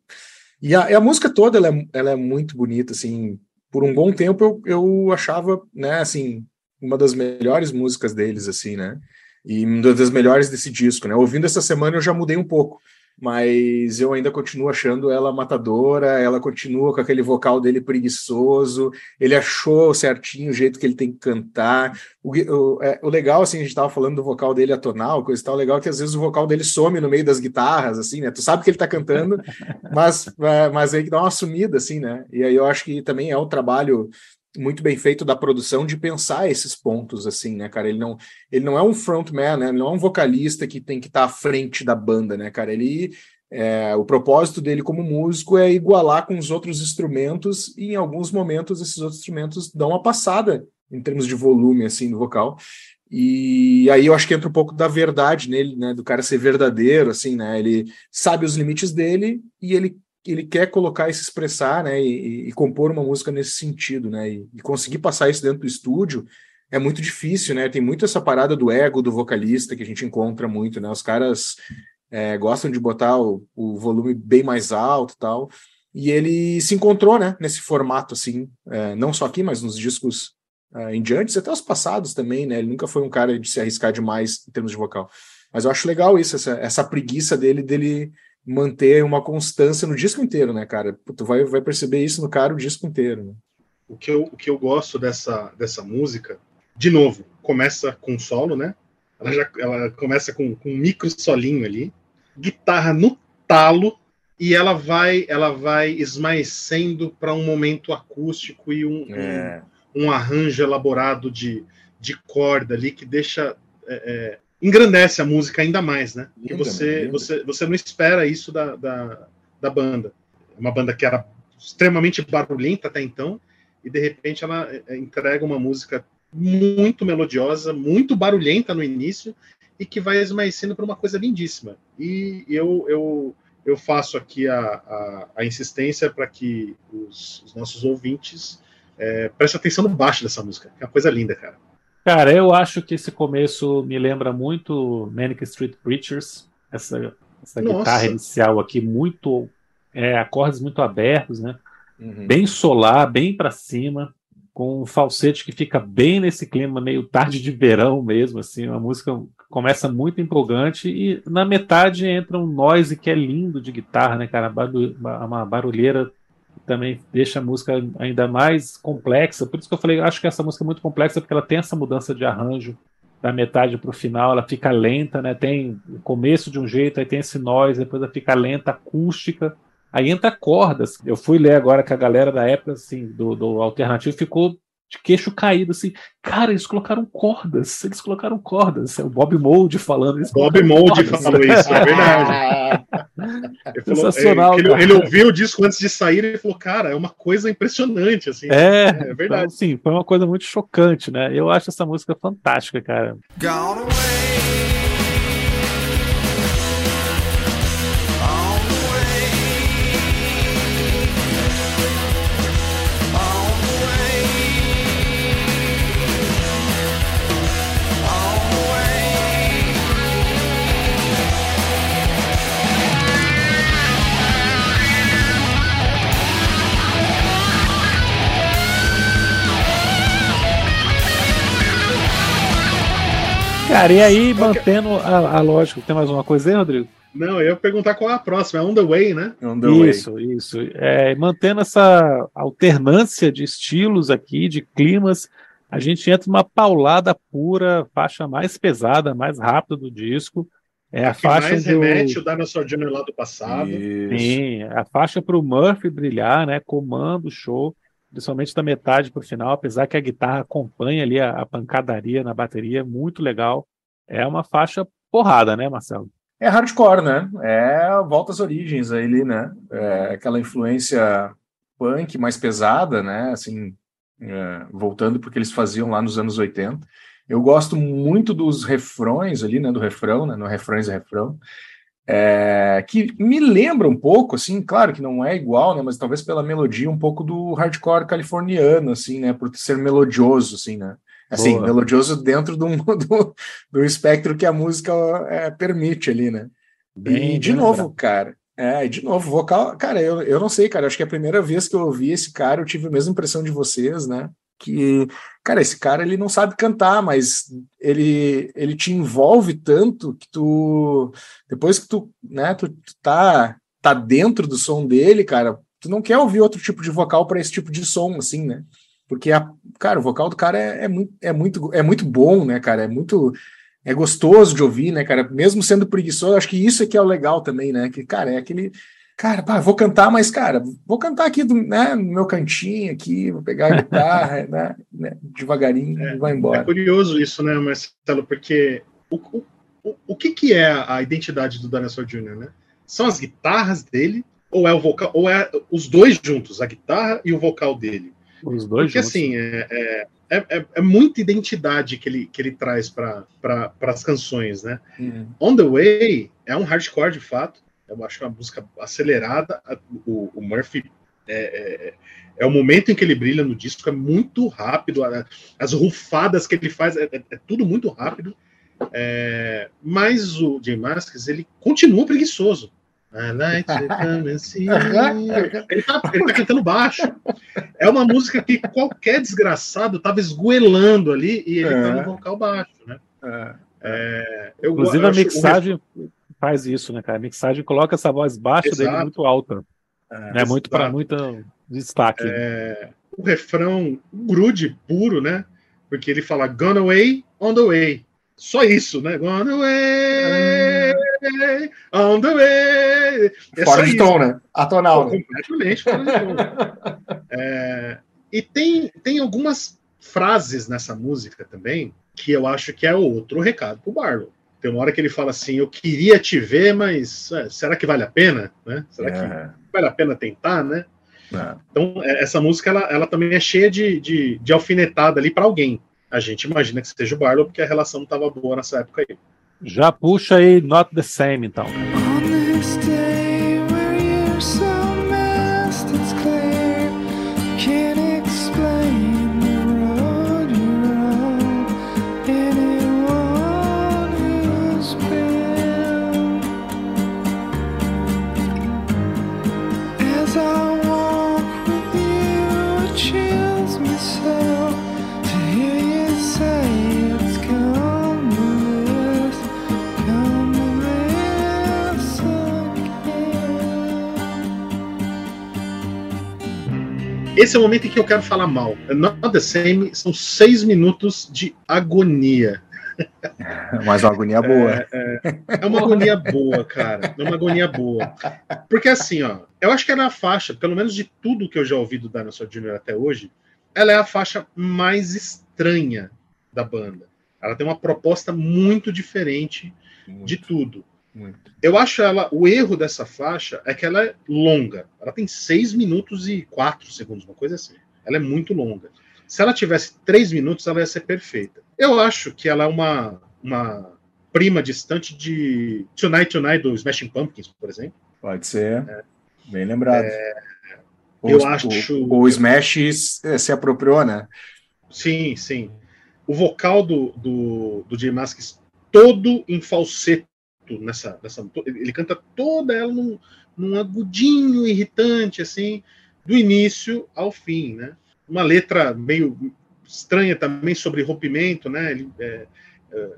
E a, a música toda, ela é, ela é muito bonita, assim. Por um bom tempo eu, eu achava, né, assim, uma das melhores músicas deles, assim, né? E uma das melhores desse disco, né? Ouvindo essa semana eu já mudei um pouco, mas eu ainda continuo achando ela matadora, ela continua com aquele vocal dele preguiçoso, ele achou certinho o jeito que ele tem que cantar. O, o, é, o legal, assim, a gente tava falando do vocal dele atonal, coisa e tal, o legal é que às vezes o vocal dele some no meio das guitarras, assim, né? Tu sabe que ele tá cantando, mas, é, mas aí que dá uma sumida, assim, né? E aí eu acho que também é um trabalho muito bem feito da produção de pensar esses pontos assim, né, cara? Ele não, ele não é um frontman, né? Ele não é um vocalista que tem que estar tá à frente da banda, né, cara? Ele é, o propósito dele como músico é igualar com os outros instrumentos e em alguns momentos esses outros instrumentos dão uma passada em termos de volume assim no vocal. E aí eu acho que entra um pouco da verdade nele, né, do cara ser verdadeiro assim, né? Ele sabe os limites dele e ele ele quer colocar e se expressar, né, e, e, compor uma música nesse sentido, né, e, e, conseguir passar isso dentro do estúdio é muito difícil, né, tem muito essa parada do ego do vocalista que a gente encontra muito, né, os caras é, gostam de botar o, o, volume bem mais alto tal, e ele se encontrou, né, nesse formato, assim, é, não só aqui, mas nos discos é, em diante, até os passados também, né, ele nunca foi um cara de se arriscar demais em termos de vocal, mas eu acho legal isso, essa, essa preguiça dele, dele manter uma constância no disco inteiro, né, cara? Tu vai, vai perceber isso no cara o disco inteiro. Né? O, que eu, o que eu gosto dessa, dessa música, de novo, começa com solo, né? Ela, já, ela começa com, com um micro solinho ali, guitarra no talo, e ela vai ela vai esmaecendo para um momento acústico e um, é. um, um, arranjo elaborado de, de corda ali que deixa é, é, engrandece a música ainda mais, né? Porque você, você, você não espera isso da, da, da banda. É uma banda que era extremamente barulhenta até então, e de repente ela é, entrega uma música muito melodiosa, muito barulhenta no início, e que vai esmaecendo para uma coisa lindíssima. E eu, eu, eu faço aqui a, a, a insistência para que os, os, nossos ouvintes é, prestem atenção no baixo dessa música, que é uma coisa linda, cara. Cara, eu acho que esse começo me lembra muito Manic Street Preachers, essa, essa guitarra inicial aqui, muito é, acordes muito abertos, né? Uhum. Bem solar, bem para cima, com um falsete que fica bem nesse clima meio tarde de verão mesmo, assim, uma música começa muito empolgante e na metade entra um noise que é lindo de guitarra, né, cara? Uma barulheira também deixa a música ainda mais complexa. Por isso que eu falei, acho que essa música é muito complexa porque ela tem essa mudança de arranjo da metade para o final, ela fica lenta, né? Tem o começo de um jeito, aí tem esse nós, depois ela fica lenta, acústica. Aí entra cordas. Eu fui ler agora que a galera da época assim, do, do alternativo ficou de queixo caído, assim. Cara, eles colocaram cordas. Eles colocaram cordas. É o Bob Mold falando isso. Bob Mold falou isso, é verdade. ele Sensacional. Falou, ele, ele, ouviu o disco antes de sair e falou, cara, é uma coisa impressionante, assim. É, é verdade. Então, sim, foi uma coisa muito chocante, né? Eu acho essa música fantástica, cara. Gone away. Cara, e aí, mantendo a, a lógica, tem mais uma coisa aí, Rodrigo? Não, eu ia perguntar qual é a próxima, é On The Way, né? On the isso, way. isso. É, mantendo essa alternância de estilos aqui, de climas, a gente entra numa paulada pura, faixa mais pesada, mais rápida do disco. É a, a faixa mais do... remete o Dinosaur Jr. lá do passado. Isso. Sim, a faixa para o Murphy brilhar, né? Comando o show principalmente da metade para o final, apesar que a guitarra acompanha ali a, a, pancadaria na bateria, muito legal. É uma faixa porrada, né, Marcelo? É hardcore, né? É volta às origens ali, né? É aquela influência punk mais pesada, né? Assim, é, voltando porque eles faziam lá nos anos 80. Eu gosto muito dos refrões ali, né? Do refrão, né? No refrões e refrão é, que me lembra um pouco, assim, claro que não é igual, né, mas talvez pela melodia um pouco do hardcore californiano, assim, né, por ser melodioso, assim, né, assim, Boa. melodioso dentro do, do, do, espectro que a música é, permite ali, né. Bem, e de novo, cara, é, de novo, vocal, cara, eu, eu não sei, cara, acho que é a primeira vez que eu ouvi esse cara, eu tive a mesma impressão de vocês, né, que, cara, esse cara ele não sabe cantar, mas ele ele te envolve tanto que tu depois que tu, né, tu, tu tá tá dentro do som dele, cara, tu não quer ouvir outro tipo de vocal para esse tipo de som assim, né? Porque a, cara, o vocal do cara é, é, muito, é muito é muito bom, né, cara? É muito é gostoso de ouvir, né, cara? Mesmo sendo preguiçoso, acho que isso é que é o legal também, né? Que cara, é aquele cara, pá, vou cantar, mas, cara, vou cantar aqui do, né, no meu cantinho aqui, vou pegar a guitarra, né, né, devagarinho é, e vai embora. É curioso isso, né, Marcelo, porque o, o, o que, que é a identidade do Dinosaur Jr., né? São as guitarras dele, ou é o vocal, ou é os dois juntos, a guitarra e o vocal dele? Os dois Porque, juntos. assim, é, é, é, é, muita identidade que ele, que ele traz para pra, as canções, né? Uhum. On the Way é um hardcore de fato, eu acho uma música acelerada. O, o Murphy é, é, é, o momento em que ele brilha no disco, é muito rápido. As rufadas que ele faz, é, é, é tudo muito rápido. É, mas o Jay Masks, ele continua preguiçoso. Ele, tá, ele tá cantando baixo. É uma música que qualquer desgraçado tava esgoelando ali e ele é. tá no vocal baixo, né? É. É, eu, Inclusive eu a mixagem, faz isso, né, cara? A mixagem coloca essa voz baixa Exato. dele muito alta. É, né? Muito para muito destaque. É, o refrão grude puro, né? Porque ele fala Gone away, on the way. Só isso, né? Gone away, on the way. É fora de tom, né? Atonal. Pô, completamente fora de tom. é, e tem, tem algumas frases nessa música também que eu acho que é outro recado pro Barlow. Tem uma hora que ele fala assim: Eu queria te ver, mas é, será que vale a pena? Né? Será é. que vale a pena tentar, né? É. Então, é, essa música ela, ela também é cheia de, de, de alfinetada ali para alguém. A gente imagina que seja o Barlow, porque a relação não estava boa nessa época aí. Já puxa aí Not the Same, então. Esse é o momento em que eu quero falar mal. Not the same são seis minutos de agonia. Mas uma agonia boa. É, é, é, uma agonia boa, cara. É uma agonia boa. Porque assim, ó, eu acho que ela é a faixa, pelo menos de tudo que eu já ouvi do Dinosaur Jr. até hoje, ela é a faixa mais estranha da banda. Ela tem uma proposta muito diferente muito, de tudo. Muito. Eu acho ela. O erro dessa faixa é que ela é longa. Ela tem 6 minutos e 4 segundos, uma coisa assim. Ela é muito longa. Se ela tivesse 3 minutos, ela ia ser perfeita. Eu acho que ela é uma, uma prima distante de Tonight Tonight do Smashing Pumpkins, por exemplo. Pode ser. É. Bem lembrado. É, eu o, acho. O, o Smash se apropriou, né? Sim, sim. O vocal do, do, do Jay Masks todo em falseto nessa, nessa. Ele canta toda ela num, num agudinho irritante, assim, do início ao fim, né? Uma letra meio estranha também sobre rompimento, né? Ele, é, é,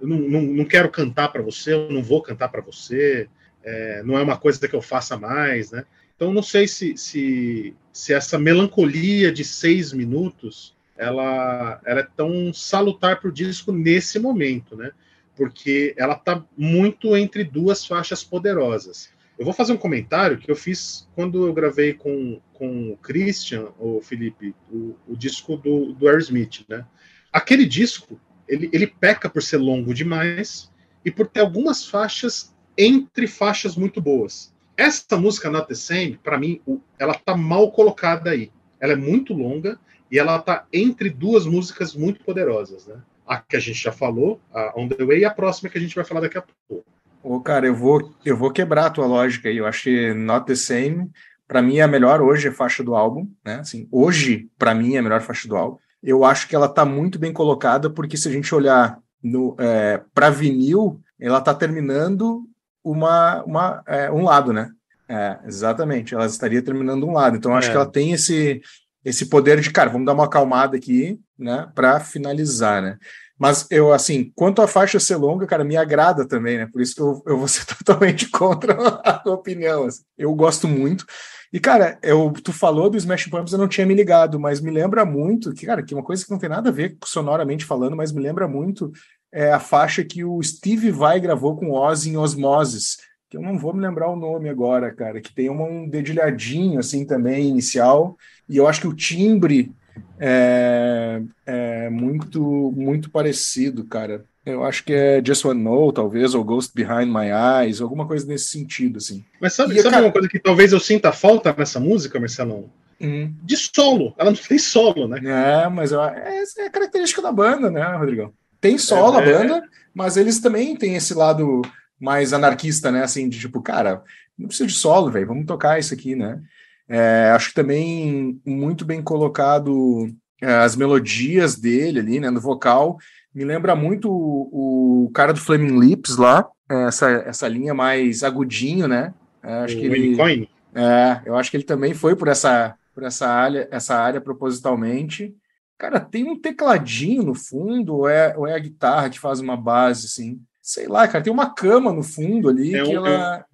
eu não, não, não quero cantar para você, eu não vou cantar para você, é, não é uma coisa que eu faça mais, né? Então não sei se, se, se essa melancolia de seis minutos ela, ela é tão salutar para o disco nesse momento, né? Porque ela está muito entre duas faixas poderosas. Eu vou fazer um comentário que eu fiz quando eu gravei com, com o Christian, o Felipe, o, o disco do, do Aerosmith, né? Aquele disco, ele, ele peca por ser longo demais e por ter algumas faixas entre faixas muito boas. Essa música Not the Same, para mim, ela tá mal colocada aí. Ela é muito longa e ela tá entre duas músicas muito poderosas, né? A que a gente já falou, a On the Way, e a próxima que a gente vai falar daqui a pouco. Ô, cara, eu vou, eu vou quebrar a tua lógica aí. Eu acho que Not the Same, para mim, é a melhor hoje a faixa do álbum, né? Assim, hoje, para mim, é a melhor faixa do álbum. Eu acho que ela tá muito bem colocada, porque se a gente olhar no, é, para vinil, ela tá terminando uma, uma, é, um lado, né? É, exatamente. Ela estaria terminando um lado. Então, acho é. que ela tem esse, esse poder de, cara, vamos dar uma acalmada aqui, né, para finalizar, né? Mas eu, assim, quanto à faixa ser longa, cara, me agrada também, né? Por isso que eu, eu vou ser totalmente contra a tua opinião. Assim. Eu gosto muito. E, cara, eu, tu falou do Smash Pumpkins, eu não tinha me ligado, mas me lembra muito, que, cara, que uma coisa que não tem nada a ver sonoramente falando, mas me lembra muito é a faixa que o Steve Vai gravou com Ozzy em Osmosis, que eu não vou me lembrar o nome agora, cara, que tem um dedilhadinho assim também inicial, e eu acho que o timbre é, é muito muito parecido, cara. Eu acho que é Just One No, talvez, ou Ghost Behind My Eyes, alguma coisa nesse sentido, assim. Mas sabe, e, sabe cara... uma coisa que talvez eu sinta falta nessa música, Marcelão? Uhum. De solo. Ela não tem solo, né? É, mas eu, é, é característica da banda, né, Rodrigão? Tem solo é, a banda, mas eles também têm esse lado mais anarquista, né? Assim, de tipo, cara, não precisa de solo, velho, vamos tocar isso aqui, né? É, acho que também muito bem colocado é, as melodias dele ali, né, no vocal. Me lembra muito o, o cara do Flaming Lips lá, é, essa, essa linha mais agudinho, né? É, acho o que ele. É, eu acho que ele também foi por essa, por essa área, essa área propositalmente. Cara, tem um tecladinho no fundo, ou é, ou é a guitarra que faz uma base, assim? Sei lá, cara, tem uma cama no fundo ali tem que um, ela...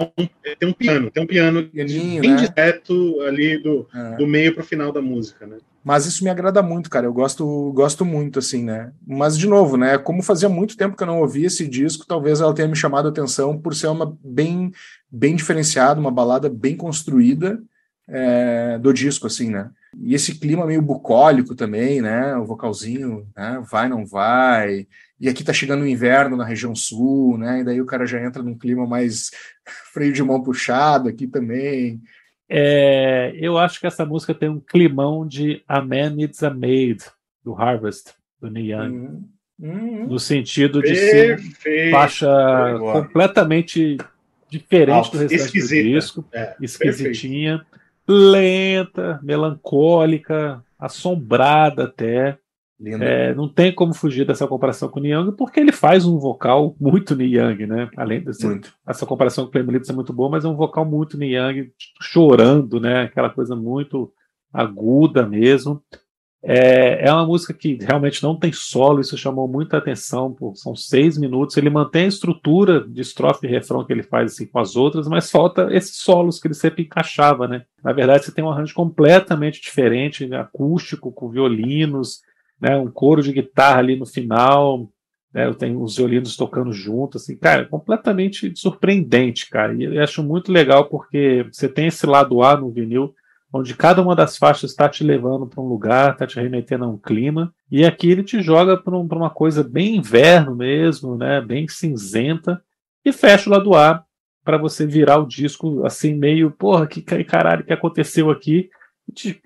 Tem um piano, tem um piano Pianinho, bem né? direto ali do, é. do meio para o final da música, né? Mas isso me agrada muito, cara. Eu gosto, gosto muito, assim, né? Mas, de novo, né? Como fazia muito tempo que eu não ouvia esse disco, talvez ela tenha me chamado a atenção por ser uma bem, bem diferenciada, uma balada bem construída é, do disco, assim, né? E esse clima meio bucólico também, né? O vocalzinho, né? Vai, não vai. E aqui tá chegando o inverno na região sul, né? E daí o cara já entra num clima mais freio de mão puxado aqui também. É, eu acho que essa música tem um climão de A Man Needs a Maid, do Harvest, do Neil Young. Uhum. Uhum. No sentido de Perfeito. ser faixa completamente diferente do restante Esquisita. do disco. É, esquisitinha. Perfeito lenta, melancólica, assombrada até. É, não tem como fugir dessa comparação com o Niang, porque ele faz um vocal muito Niang, né? Além dessa essa comparação com o Clemelitz é muito boa, mas é um vocal muito Niang, chorando, né? Aquela coisa muito aguda mesmo. É, é uma música que realmente não tem solo, isso chamou muita atenção, pô, são seis minutos. Ele mantém a estrutura de estrofe e refrão que ele faz assim, com as outras, mas falta esses solos que ele sempre encaixava, né? Na verdade, você tem um arranjo completamente diferente, acústico, com violinos, né, um coro de guitarra ali no final, né, tenho os violinos tocando junto, assim, cara, completamente surpreendente, cara. E eu acho muito legal porque você tem esse lado A no vinil, onde cada uma das faixas está te levando para um lugar, está te remetendo a um clima, e aqui ele te joga para um, uma coisa bem inverno mesmo, né, bem cinzenta, e fecha o lado A para você virar o disco assim meio, porra, que caralho que aconteceu aqui?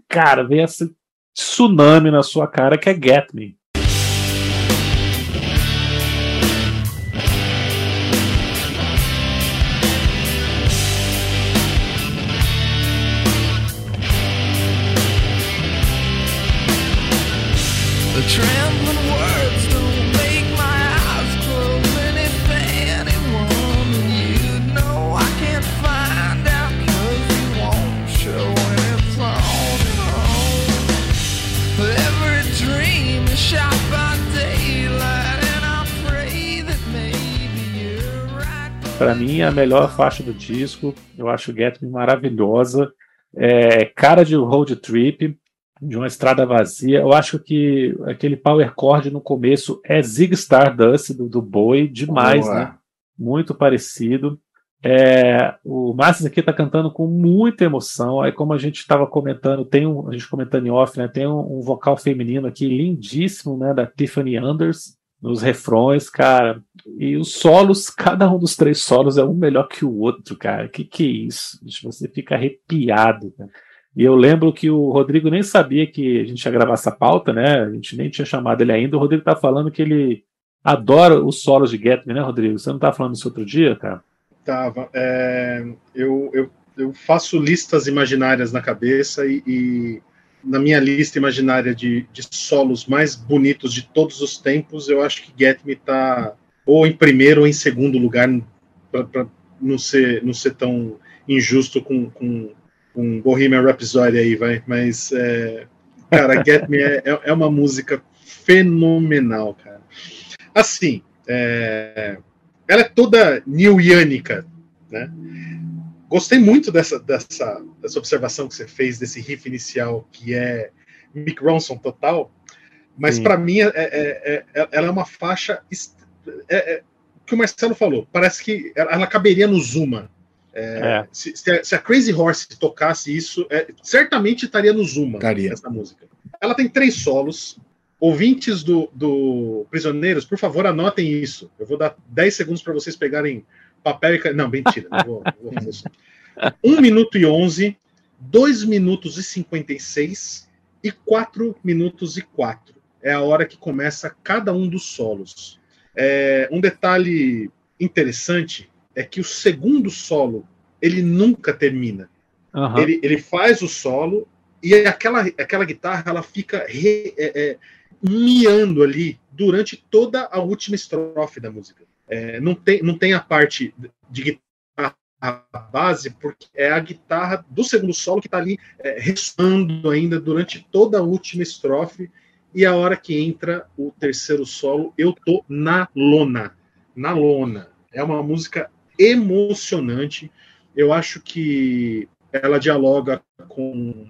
Cara, vem esse tsunami na sua cara que é Get Me. Para mim, a melhor faixa do disco. Eu acho Get Me maravilhosa. É, cara de road trip, de uma estrada vazia. Eu acho que aquele power chord no começo é Zig Stardust do, do Boy, demais, Boa. né? Muito parecido. É, o Márcio aqui está cantando com muita emoção. Aí, como a gente estava comentando, tem um, a gente comentando em off, né? Tem um, um, vocal feminino aqui lindíssimo, né? Da Tiffany Anders nos refrões, cara. E os solos, cada um dos três solos é um melhor que o outro, cara. Que que é isso? Você fica arrepiado, cara. E eu lembro que o Rodrigo nem sabia que a gente ia gravar essa pauta, né? A gente nem tinha chamado ele ainda. O Rodrigo tá falando que ele adora os solos de Get Me, né, Rodrigo? Você não tá falando isso outro dia, cara? Tava. É, eu, eu, eu faço listas imaginárias na cabeça e, e na minha lista imaginária de, de solos mais bonitos de todos os tempos, eu acho que Get Me tá ou em primeiro ou em segundo lugar, para não ser, não ser tão injusto com, com, com Bohemian Rhapsody aí, vai. Mas, é, cara, Get Me é, é, é uma música fenomenal, cara. Assim, é, ela é toda newianica, né? Gostei muito dessa, dessa, dessa observação que você fez, desse riff inicial, que é Mick Ronson total, mas para mim é, é, é, é, ela é uma faixa. É, é, que o Marcelo falou, parece que ela, caberia no Zuma. É, se, se, a, Crazy Horse tocasse isso, certamente estaria no Zuma estaria. essa música. Ela tem três solos. Ouvintes do, do Prisioneiros, por favor, anotem isso. Eu vou dar 10 segundos para vocês pegarem papel e. Não, mentira. Não vou, vou fazer isso. 1 minuto e 11, 2 minutos e 56 e 4 minutos e 4. É a hora que começa cada um dos solos. É, um detalhe interessante é que o segundo solo ele nunca termina. Uhum. Ele, ele faz o solo e aquela, aquela guitarra ela fica re, é, é, miando ali durante toda a última estrofe da música. É, não, tem, não tem a parte de guitarra base, porque é a guitarra do segundo solo que está ali é, ressoando ainda durante toda a última estrofe. E a hora que entra o terceiro solo, eu tô na lona. Na lona. É uma música emocionante. Eu acho que ela dialoga com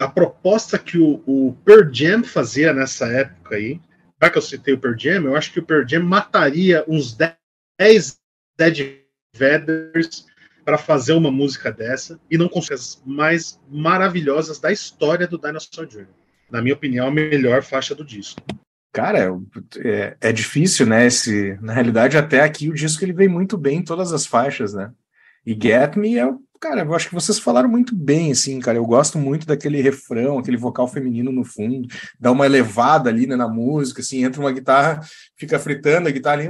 a proposta que o, o Pearl Jam fazia nessa época aí, já que eu citei o Pearl Jam, eu acho que o Pearl Jam mataria uns 10 Dead Veders para fazer uma música dessa e não consegue as mais maravilhosas da história do Dinosaur Jr. Na minha opinião, a melhor faixa do disco. Cara, é, é difícil, né? Esse, na realidade, até aqui o disco ele vem muito bem em todas as faixas, né? E Get Me é, cara, eu acho que vocês falaram muito bem, assim, cara. Eu gosto muito daquele refrão, aquele vocal feminino no fundo, dá uma elevada ali né, na música, assim, entra uma guitarra, fica fritando a guitarra ali,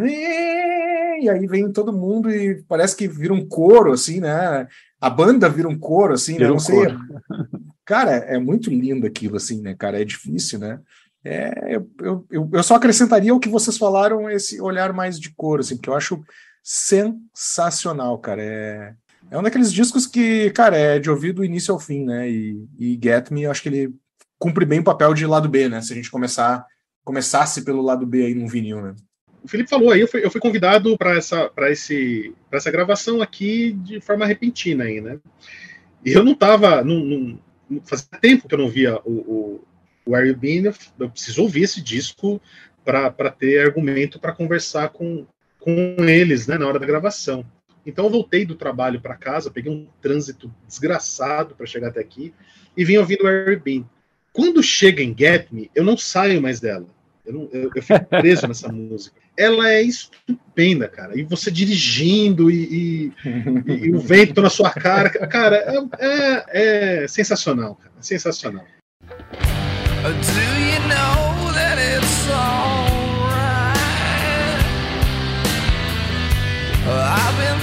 e aí vem todo mundo e parece que vira um coro, assim, né? A banda vira um coro, assim, né? vira né? Não um sei. Coro. Cara, é muito lindo aquilo, assim, né, cara? É difícil, né? É, eu, eu, eu só acrescentaria o que vocês falaram, esse olhar mais de coro, assim, porque eu acho sensacional, cara. É, é um daqueles discos que, cara, é de ouvir do início ao fim, né? E, e Get Me, eu acho que ele cumpre bem o papel de lado B, né? Se a gente começar começasse pelo lado B aí num vinil, né? O Felipe falou aí, eu fui, eu fui convidado para essa, essa gravação aqui de forma repentina aí, né? E eu não tava. Não, fazia tempo que eu não via o, o, o Where You Been, eu preciso ouvir esse disco para ter argumento para conversar com, com eles né, na hora da gravação. Então eu voltei do trabalho para casa, peguei um trânsito desgraçado para chegar até aqui e vim ouvindo o Airbnb. Quando chega em Get Me, eu não saio mais dela. Eu, não, eu, eu fico preso nessa música. Ela é estupenda, cara. E você dirigindo e, e, e o vento na sua cara. Cara, é, é, é sensacional, cara. É sensacional. Do you know that it's alright? I've been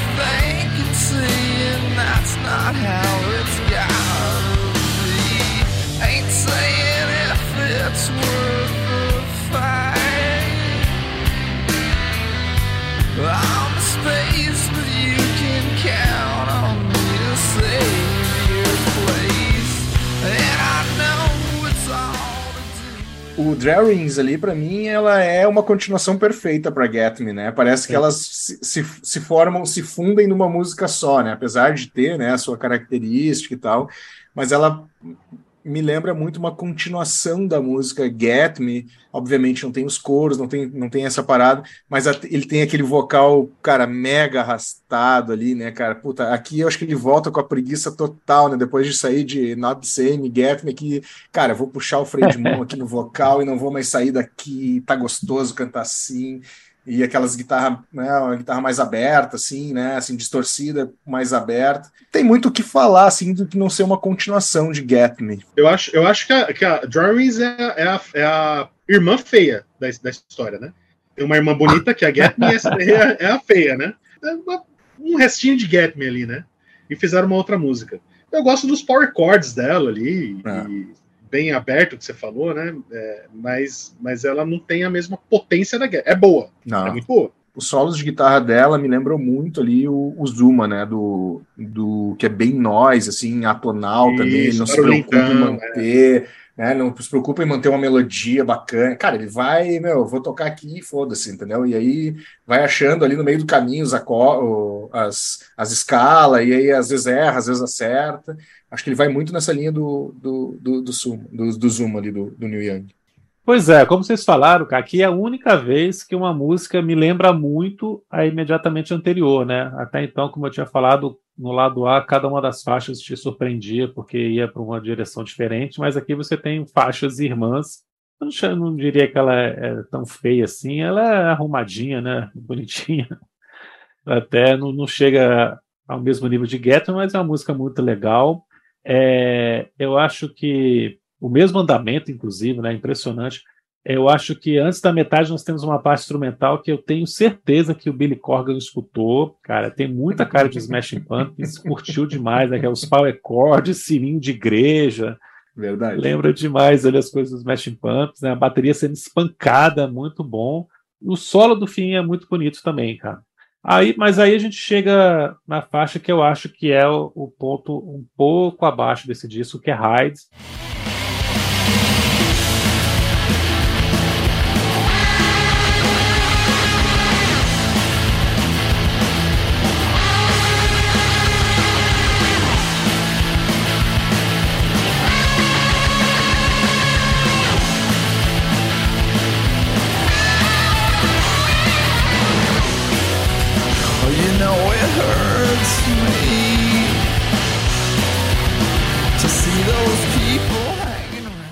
not how O Drarings ali, para mim, ela é uma continuação perfeita para Get Me, né? Parece que elas se, se, se, formam, se fundem numa música só, né? Apesar de ter, né, a sua característica e tal, mas ela me lembra muito uma continuação da música Get Me. Obviamente não tem os coros, não tem, não tem essa parada, mas ele tem aquele vocal, cara, mega arrastado ali, né, cara? Puta, aqui eu acho que ele volta com a preguiça total, né? Depois de sair de Not Same, Get Me, que, cara, vou puxar o freio de mão aqui no vocal e não vou mais sair daqui, tá gostoso cantar assim e aquelas guitarras, né, uma guitarra mais aberta, assim, né, assim, distorcida, mais aberta. Tem muito o que falar, assim, do que não ser uma continuação de Get Me. Eu acho, eu acho que a, que a Drawings é, é, a, é a irmã feia da, da história, né? Tem uma irmã bonita que é a Get Me e essa é, é a feia, né? É uma, um restinho de Get Me ali, né? E fizeram uma outra música. Eu gosto dos power chords dela ali, é. e bem aberto que você falou, né? É, mas, mas ela não tem a mesma potência da guerra. É boa. Não. É muito boa. Os solos de guitarra dela me lembram muito ali o, o Zuma, né? Do, do que é bem nós, assim, atonal Isso, também, não se preocupa em manter. É né? Não se preocupa em manter uma melodia bacana. Cara, ele vai, meu, vou tocar aqui e foda-se, entendeu? E aí vai achando ali no meio do caminho os as, as escalas, e aí às vezes erra, às vezes acerta. Acho que ele vai muito nessa linha do, do, do, do, zoom, do, do zoom ali do, do New Young. Pois é, como vocês falaram, cara, aqui é a única vez que uma música me lembra muito a imediatamente anterior, né? Até então, como eu tinha falado, no lado A, cada uma das faixas te surpreendia porque ia para uma direção diferente, mas aqui você tem faixas irmãs. Eu não, diria que ela é, é, tão feia assim, ela é arrumadinha, né? Bonitinha. Até não, não chega ao mesmo nível de Ghetto, mas é uma música muito legal. É, eu acho que o mesmo andamento, inclusive, né? Impressionante. Eu acho que antes da metade nós temos uma parte instrumental que eu tenho certeza que o Billy Corgan escutou. Cara, tem muita cara de Smashing Pumpkins, curtiu demais, né? Que é os power chords, sininho de igreja. Verdade. Lembra demais ali as coisas dos Smashing Pumpkins, né? A bateria sendo espancada, muito bom. O solo do fim é muito bonito também, cara. Aí, mas aí a gente chega na faixa que eu acho que é o, o ponto um pouco abaixo desse disco, que é Hides.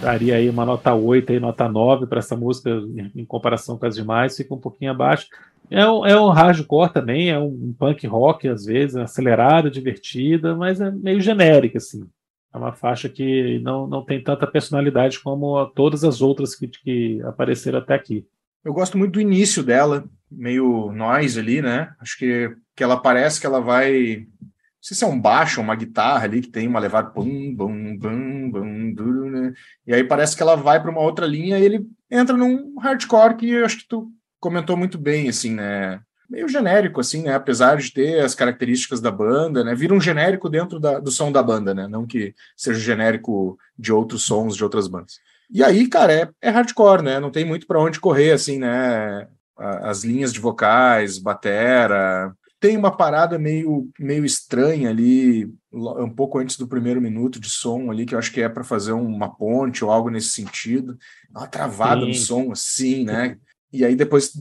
Daria aí uma nota 8, aí, nota 9 para essa música em comparação com as demais, fica um pouquinho abaixo. É um, é um hardcore também, é um punk rock às vezes, acelerada, divertida, mas é meio genérica, assim. É uma faixa que não, não tem tanta personalidade como todas as outras que, que apareceram até aqui. Eu gosto muito do início dela, meio noise ali, né? Acho que, que ela parece que ela vai sei se é um baixo uma guitarra ali que tem uma levada bum, bum, bum, bum, duro, né? E aí parece que ela vai para uma outra linha e ele entra num hardcore que eu acho que tu comentou muito bem, assim, né? Meio genérico, assim, né? Apesar de ter as características da banda, né? Vira um genérico dentro da, do som da banda, né? Não que seja genérico de outros sons de outras bandas. E aí, cara, é, é hardcore, né? Não tem muito para onde correr, assim, né? As linhas de vocais, batera, tem uma parada meio, meio estranha ali, um pouco antes do primeiro minuto de som ali, que eu acho que é para fazer uma ponte ou algo nesse sentido. Uma travada Sim. no som, assim, né? E aí depois.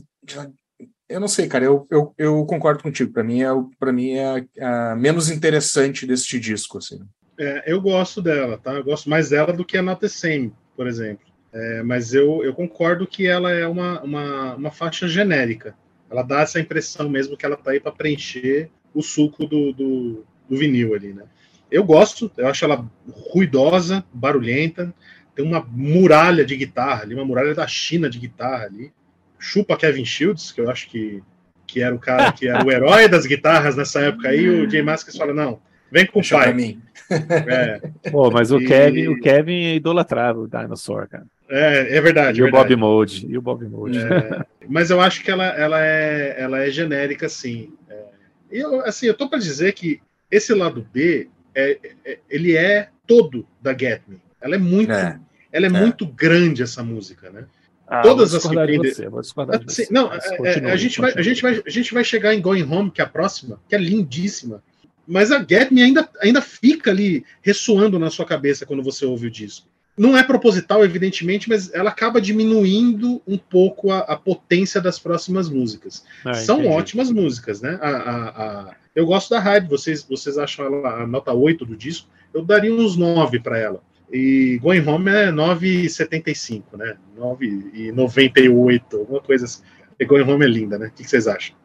Eu não sei, cara, eu, eu, eu concordo contigo. Para mim, é, pra mim é a menos interessante deste disco, assim. É, eu gosto dela, tá? Eu gosto mais dela do que a Not the Same, por exemplo. É, mas eu, eu concordo que ela é uma, uma, uma faixa genérica. Ela dá essa impressão mesmo que ela tá aí para preencher o suco do, do, do, vinil ali, né? Eu gosto, eu acho ela ruidosa, barulhenta, tem uma muralha de guitarra ali, uma muralha da China de guitarra ali. Chupa Kevin Shields, que eu acho que, que era o cara que era o herói das guitarras nessa época aí, o Jay Mascis fala, não, vem com o pai. Mim. É. Pô, mas o e... Kevin, o Kevin é idolatrava o Dinosaur, cara. É, é verdade. E verdade. o Bob Mode. E o Bob Mode. É, mas eu acho que ela, ela, é, ela é genérica, sim. É, eu, assim, eu tô para dizer que esse lado B, é, é, ele é todo da Get Me. Ela é muito, é. ela é, muito grande essa música, né? Ah, Todas as que tem. Você, vou assim, Não, a, gente vai, a, gente vai, a gente vai chegar em Going Home, que é a próxima, que é lindíssima. Mas a Get Me ainda, ainda fica ali ressoando na sua cabeça quando você ouve o disco. Não é proposital, evidentemente, mas ela acaba diminuindo um pouco a, a potência das próximas músicas. Ah, São entendi. ótimas músicas, né? A, a, eu gosto da Hyde, vocês, vocês acham ela a nota 8 do disco? Eu daria uns 9 para ela. E Going Home é 9,75, né? 9,98, alguma coisa assim. E Going Home é linda, né? O que vocês acham?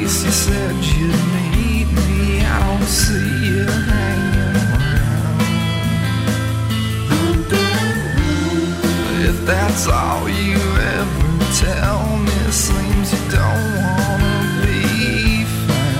Place you said you'd meet me. I don't see you hanging around. If that's all you ever tell me, seems you don't wanna be found.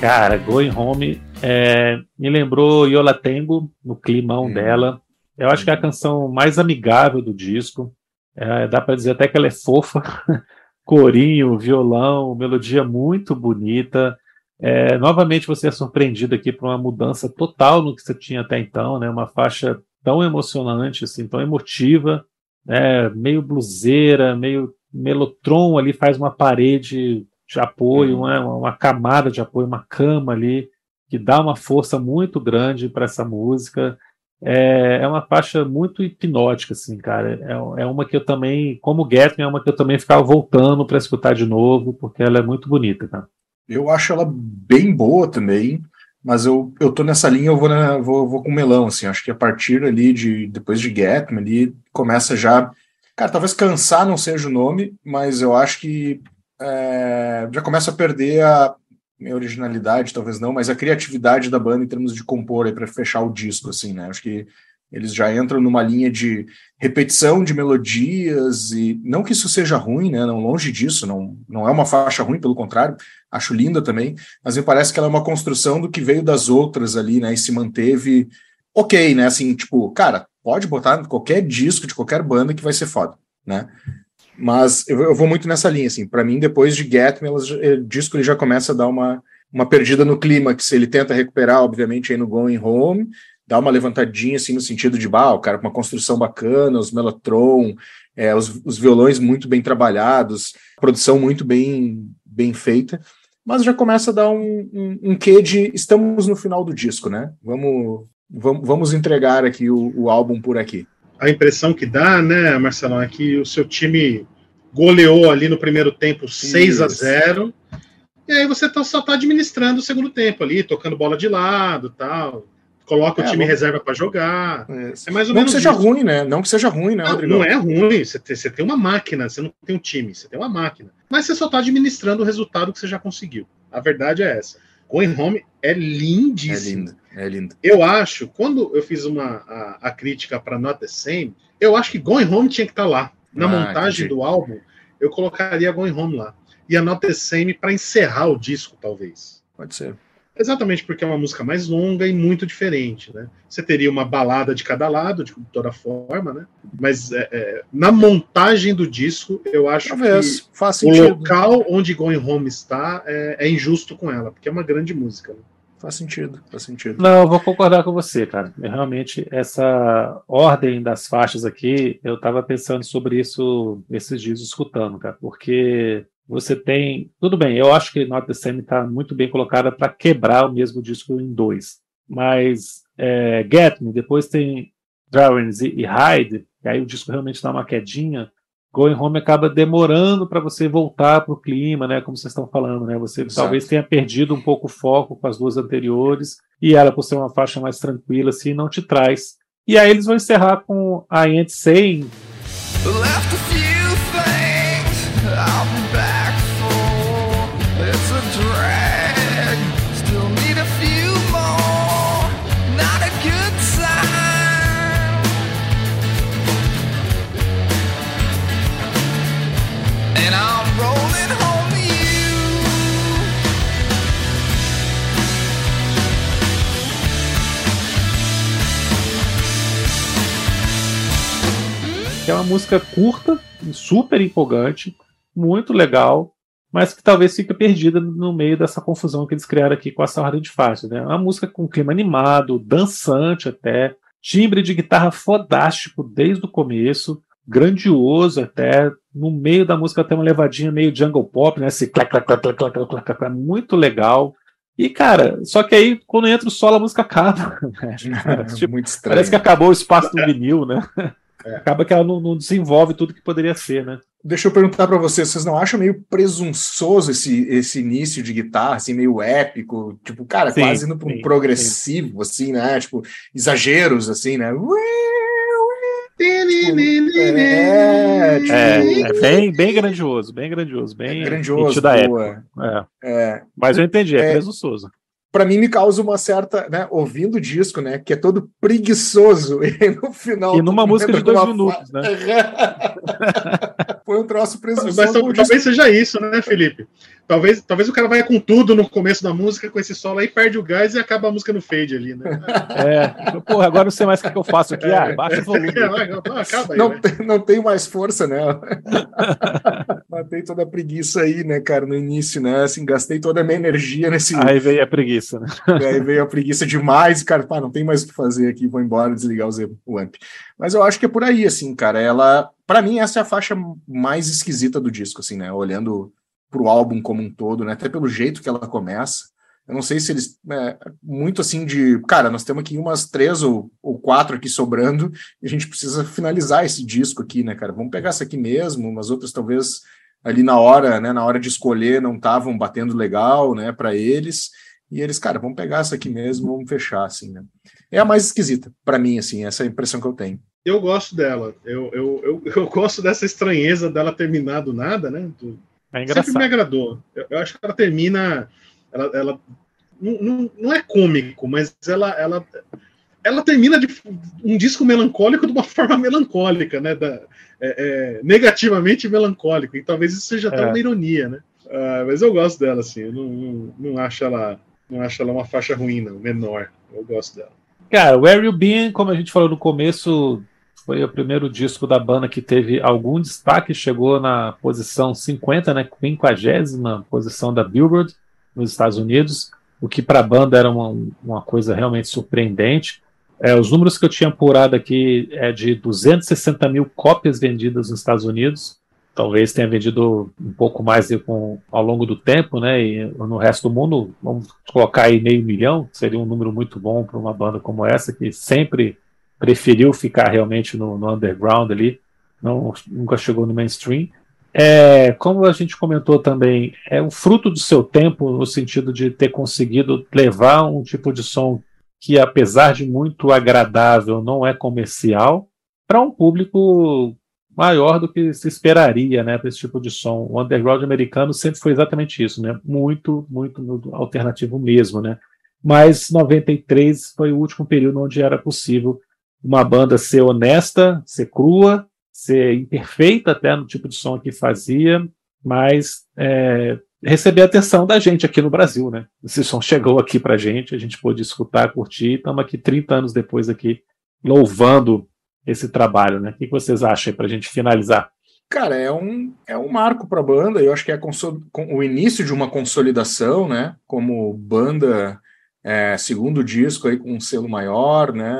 Cara, Going Home é, me lembrou Yola Tengo no climão hum. dela. Eu acho que é a canção mais amigável do disco. É, dá para dizer até que ela é fofa, corinho, violão, melodia muito bonita. É, novamente você é surpreendido aqui por uma mudança total no que você tinha até então, né? Uma faixa tão emocionante, assim, tão emotiva, né? meio bluseira, meio melotron ali faz uma parede de apoio, uhum. uma, uma camada de apoio, uma cama ali que dá uma força muito grande para essa música. É, é uma faixa muito hipnótica, assim, cara. É, é uma que eu também, como Get é uma que eu também ficava voltando para escutar de novo, porque ela é muito bonita, cara. Eu acho ela bem boa também, mas eu, eu tô nessa linha, eu vou, na, vou, vou com melão, assim. Acho que a partir ali de depois de Get Me, ali começa já. Cara, talvez cansar não seja o nome, mas eu acho que é, já começa a perder a, minha originalidade, talvez não, mas a criatividade da banda em termos de compor aí para fechar o disco, assim, né? Acho que eles já entram numa linha de repetição de melodias e não que isso seja ruim, né? Não longe disso, não, não é uma faixa ruim, pelo contrário, acho linda também, mas me parece que ela é uma construção do que veio das outras ali, né? E se manteve ok, né? Assim, tipo, cara, pode botar qualquer disco de qualquer banda que vai ser foda, né? Mas eu, eu vou muito nessa linha, assim. Para mim, depois de Get Me, elas, o disco ele já começa a dar uma, uma perdida no clímax. Ele tenta recuperar, obviamente, aí no Going Home, dá uma levantadinha, assim, no sentido de, bah, o cara com uma construção bacana, os Mellotron, é, os, os violões muito bem trabalhados, produção muito bem, bem feita. Mas já começa a dar um, um, um quê de estamos no final do disco, né? Vamos, vamos, vamos entregar aqui o, o álbum por aqui a impressão que dá, né, Marcelão, é que o seu time goleou ali no primeiro tempo 6 a 0 e aí você tá, só está administrando o segundo tempo ali, tocando bola de lado tal. Coloca é, o time bom. reserva para jogar. É, é mais ou não menos. Não que seja isso. ruim, né? Não que seja ruim, né, não, Rodrigo? Não é ruim. Você tem, você tem uma máquina, você não tem um time, você tem uma máquina. Mas você só está administrando o resultado que você já conseguiu. A verdade é essa. Going Home é lindíssimo. É lindo, é lindo. Eu acho, quando eu fiz uma, a, a crítica para Not the Same, eu acho que Going Home tinha que estar tá lá. Na ah, montagem entendi. do álbum, eu colocaria Going Home lá. E a Not the Same para encerrar o disco, talvez. Pode ser. Exatamente porque é uma música mais longa e muito diferente, né? Você teria uma balada de cada lado, de toda forma, né? Mas é, é, na montagem do disco, eu acho Talvez, que o local onde Going Home está é, é, injusto com ela, porque é uma grande música. Né? Faz sentido, faz sentido. Não, eu vou concordar com você, cara. Realmente, essa ordem das faixas aqui, eu estava pensando sobre isso esses dias escutando, cara, porque você tem. Tudo bem, eu acho que Not the Same está muito bem colocada para quebrar o mesmo disco em dois. Mas é, Get Me, depois tem Drawings e, e Hide, e aí o disco realmente dá uma quedinha. Going Home acaba demorando para você voltar para o clima, né? Como vocês estão falando, né? Você Exato. talvez tenha perdido um pouco o foco com as duas anteriores, e ela, por ser uma faixa mais tranquila, assim, não te traz. E aí eles vão encerrar com a Ain't Saying. Left que é uma música curta, super empolgante, muito legal, mas que talvez fique perdida no meio dessa confusão que eles criaram aqui com essa ordem de faixas. Né? Uma música com clima animado, dançante até, timbre de guitarra fodástico desde o começo, grandioso até. No meio da música tem uma levadinha meio jungle pop, né? Esse clac, clac, clac, clac, clac, clac, clac, clac, muito legal. E, cara, só que aí, quando entra o solo, a música acaba. Né? tipo, muito estranho. Parece que acabou o espaço do vinil, né? É. Acaba que ela não, não, desenvolve tudo que poderia ser, né? Deixa eu perguntar para vocês, vocês não acham meio presunçoso esse, esse início de guitarra, assim, meio épico? Tipo, cara, sim, quase indo para um progressivo, sim. assim, né? Tipo, exageros, assim, né? É, tipo, é, é, bem, bem grandioso, bem grandioso, bem é grandioso da época. É. é. Mas eu entendi, é, é presunçoso para mim me causa uma certa, né, ouvindo o disco, né, que é todo preguiçoso e no final e numa música de dois minutos, fa... né? Foi um troço preguiçoso. Mas, talvez seja isso, né, Felipe? Talvez, talvez o cara vai com tudo no começo da música, com esse solo aí, perde o gás e acaba a música no fade ali, né? É, porra, agora não sei mais o que eu faço aqui. Ah, baixa o volume. É, acaba aí, não, tem, não tem mais força, né? Matei toda a preguiça aí, né, cara, no início, né? Assim, gastei toda a minha energia nesse. Aí veio a preguiça, né? Aí veio a preguiça demais, cara, pá, não tem mais o que fazer aqui, vou embora, desligar o amp. Mas eu acho que é por aí, assim, cara. Ela, para mim, essa é a faixa mais esquisita do disco, assim, né? Olhando pro álbum como um todo, né? Até pelo jeito que ela começa. Eu não sei se eles. É, muito assim de. Cara, nós temos aqui umas três ou, ou quatro aqui sobrando, e a gente precisa finalizar esse disco aqui, né, cara? Vamos pegar essa aqui mesmo, umas outras talvez ali na hora, né? Na hora de escolher, não estavam batendo legal, né, para eles. E eles, cara, vamos pegar essa aqui mesmo, vamos fechar, assim, né? É a mais esquisita, para mim, assim, essa é a impressão que eu tenho. Eu gosto dela. Eu, eu, eu, eu gosto dessa estranheza dela terminar do nada, né? Do, é engraçado. Sempre me agradou. Eu, eu, acho que ela termina. Ela, ela não, não, não, é cômico, mas ela, ela, ela termina de um disco melancólico de uma forma melancólica, né? Da, é, é, negativamente melancólico. E talvez isso seja até é. uma ironia, né? Uh, mas eu gosto dela, assim. Eu não, não, não, acho ela, não acho ela uma faixa ruim, não. Menor. Eu gosto dela. Cara, Where You Been, como a gente falou no começo, foi o primeiro disco da banda que teve algum destaque, chegou na posição 50, né, 50 posição da Billboard nos Estados Unidos, o que para a banda era uma, uma coisa realmente surpreendente. É, os números que eu tinha apurado aqui é de 260 mil cópias vendidas nos Estados Unidos, talvez tenha vendido um pouco mais com, ao longo do tempo, né? E no resto do mundo, vamos colocar aí meio milhão, seria um número muito bom para uma banda como essa, que sempre preferiu ficar realmente no, no underground ali, não, nunca chegou no mainstream. É, como a gente comentou também, é um fruto do seu tempo, no sentido de ter conseguido levar um tipo de som que, apesar de muito agradável, não é comercial, para um público maior do que se esperaria né, para esse tipo de som. O underground americano sempre foi exatamente isso, né? muito, muito, alternativo mesmo. Né? Mas 93 foi o último período onde era possível uma banda ser honesta, ser crua, ser imperfeita até no tipo de som que fazia, mas é, receber a atenção da gente aqui no Brasil, né? Esse som chegou aqui pra gente, a gente pôde escutar, curtir, estamos aqui 30 anos depois aqui louvando esse trabalho, né? O que vocês acham aí pra gente finalizar? Cara, é um, é um marco para a banda. Eu acho que é o início de uma consolidação, né? Como banda, é, segundo disco aí com um selo maior, né?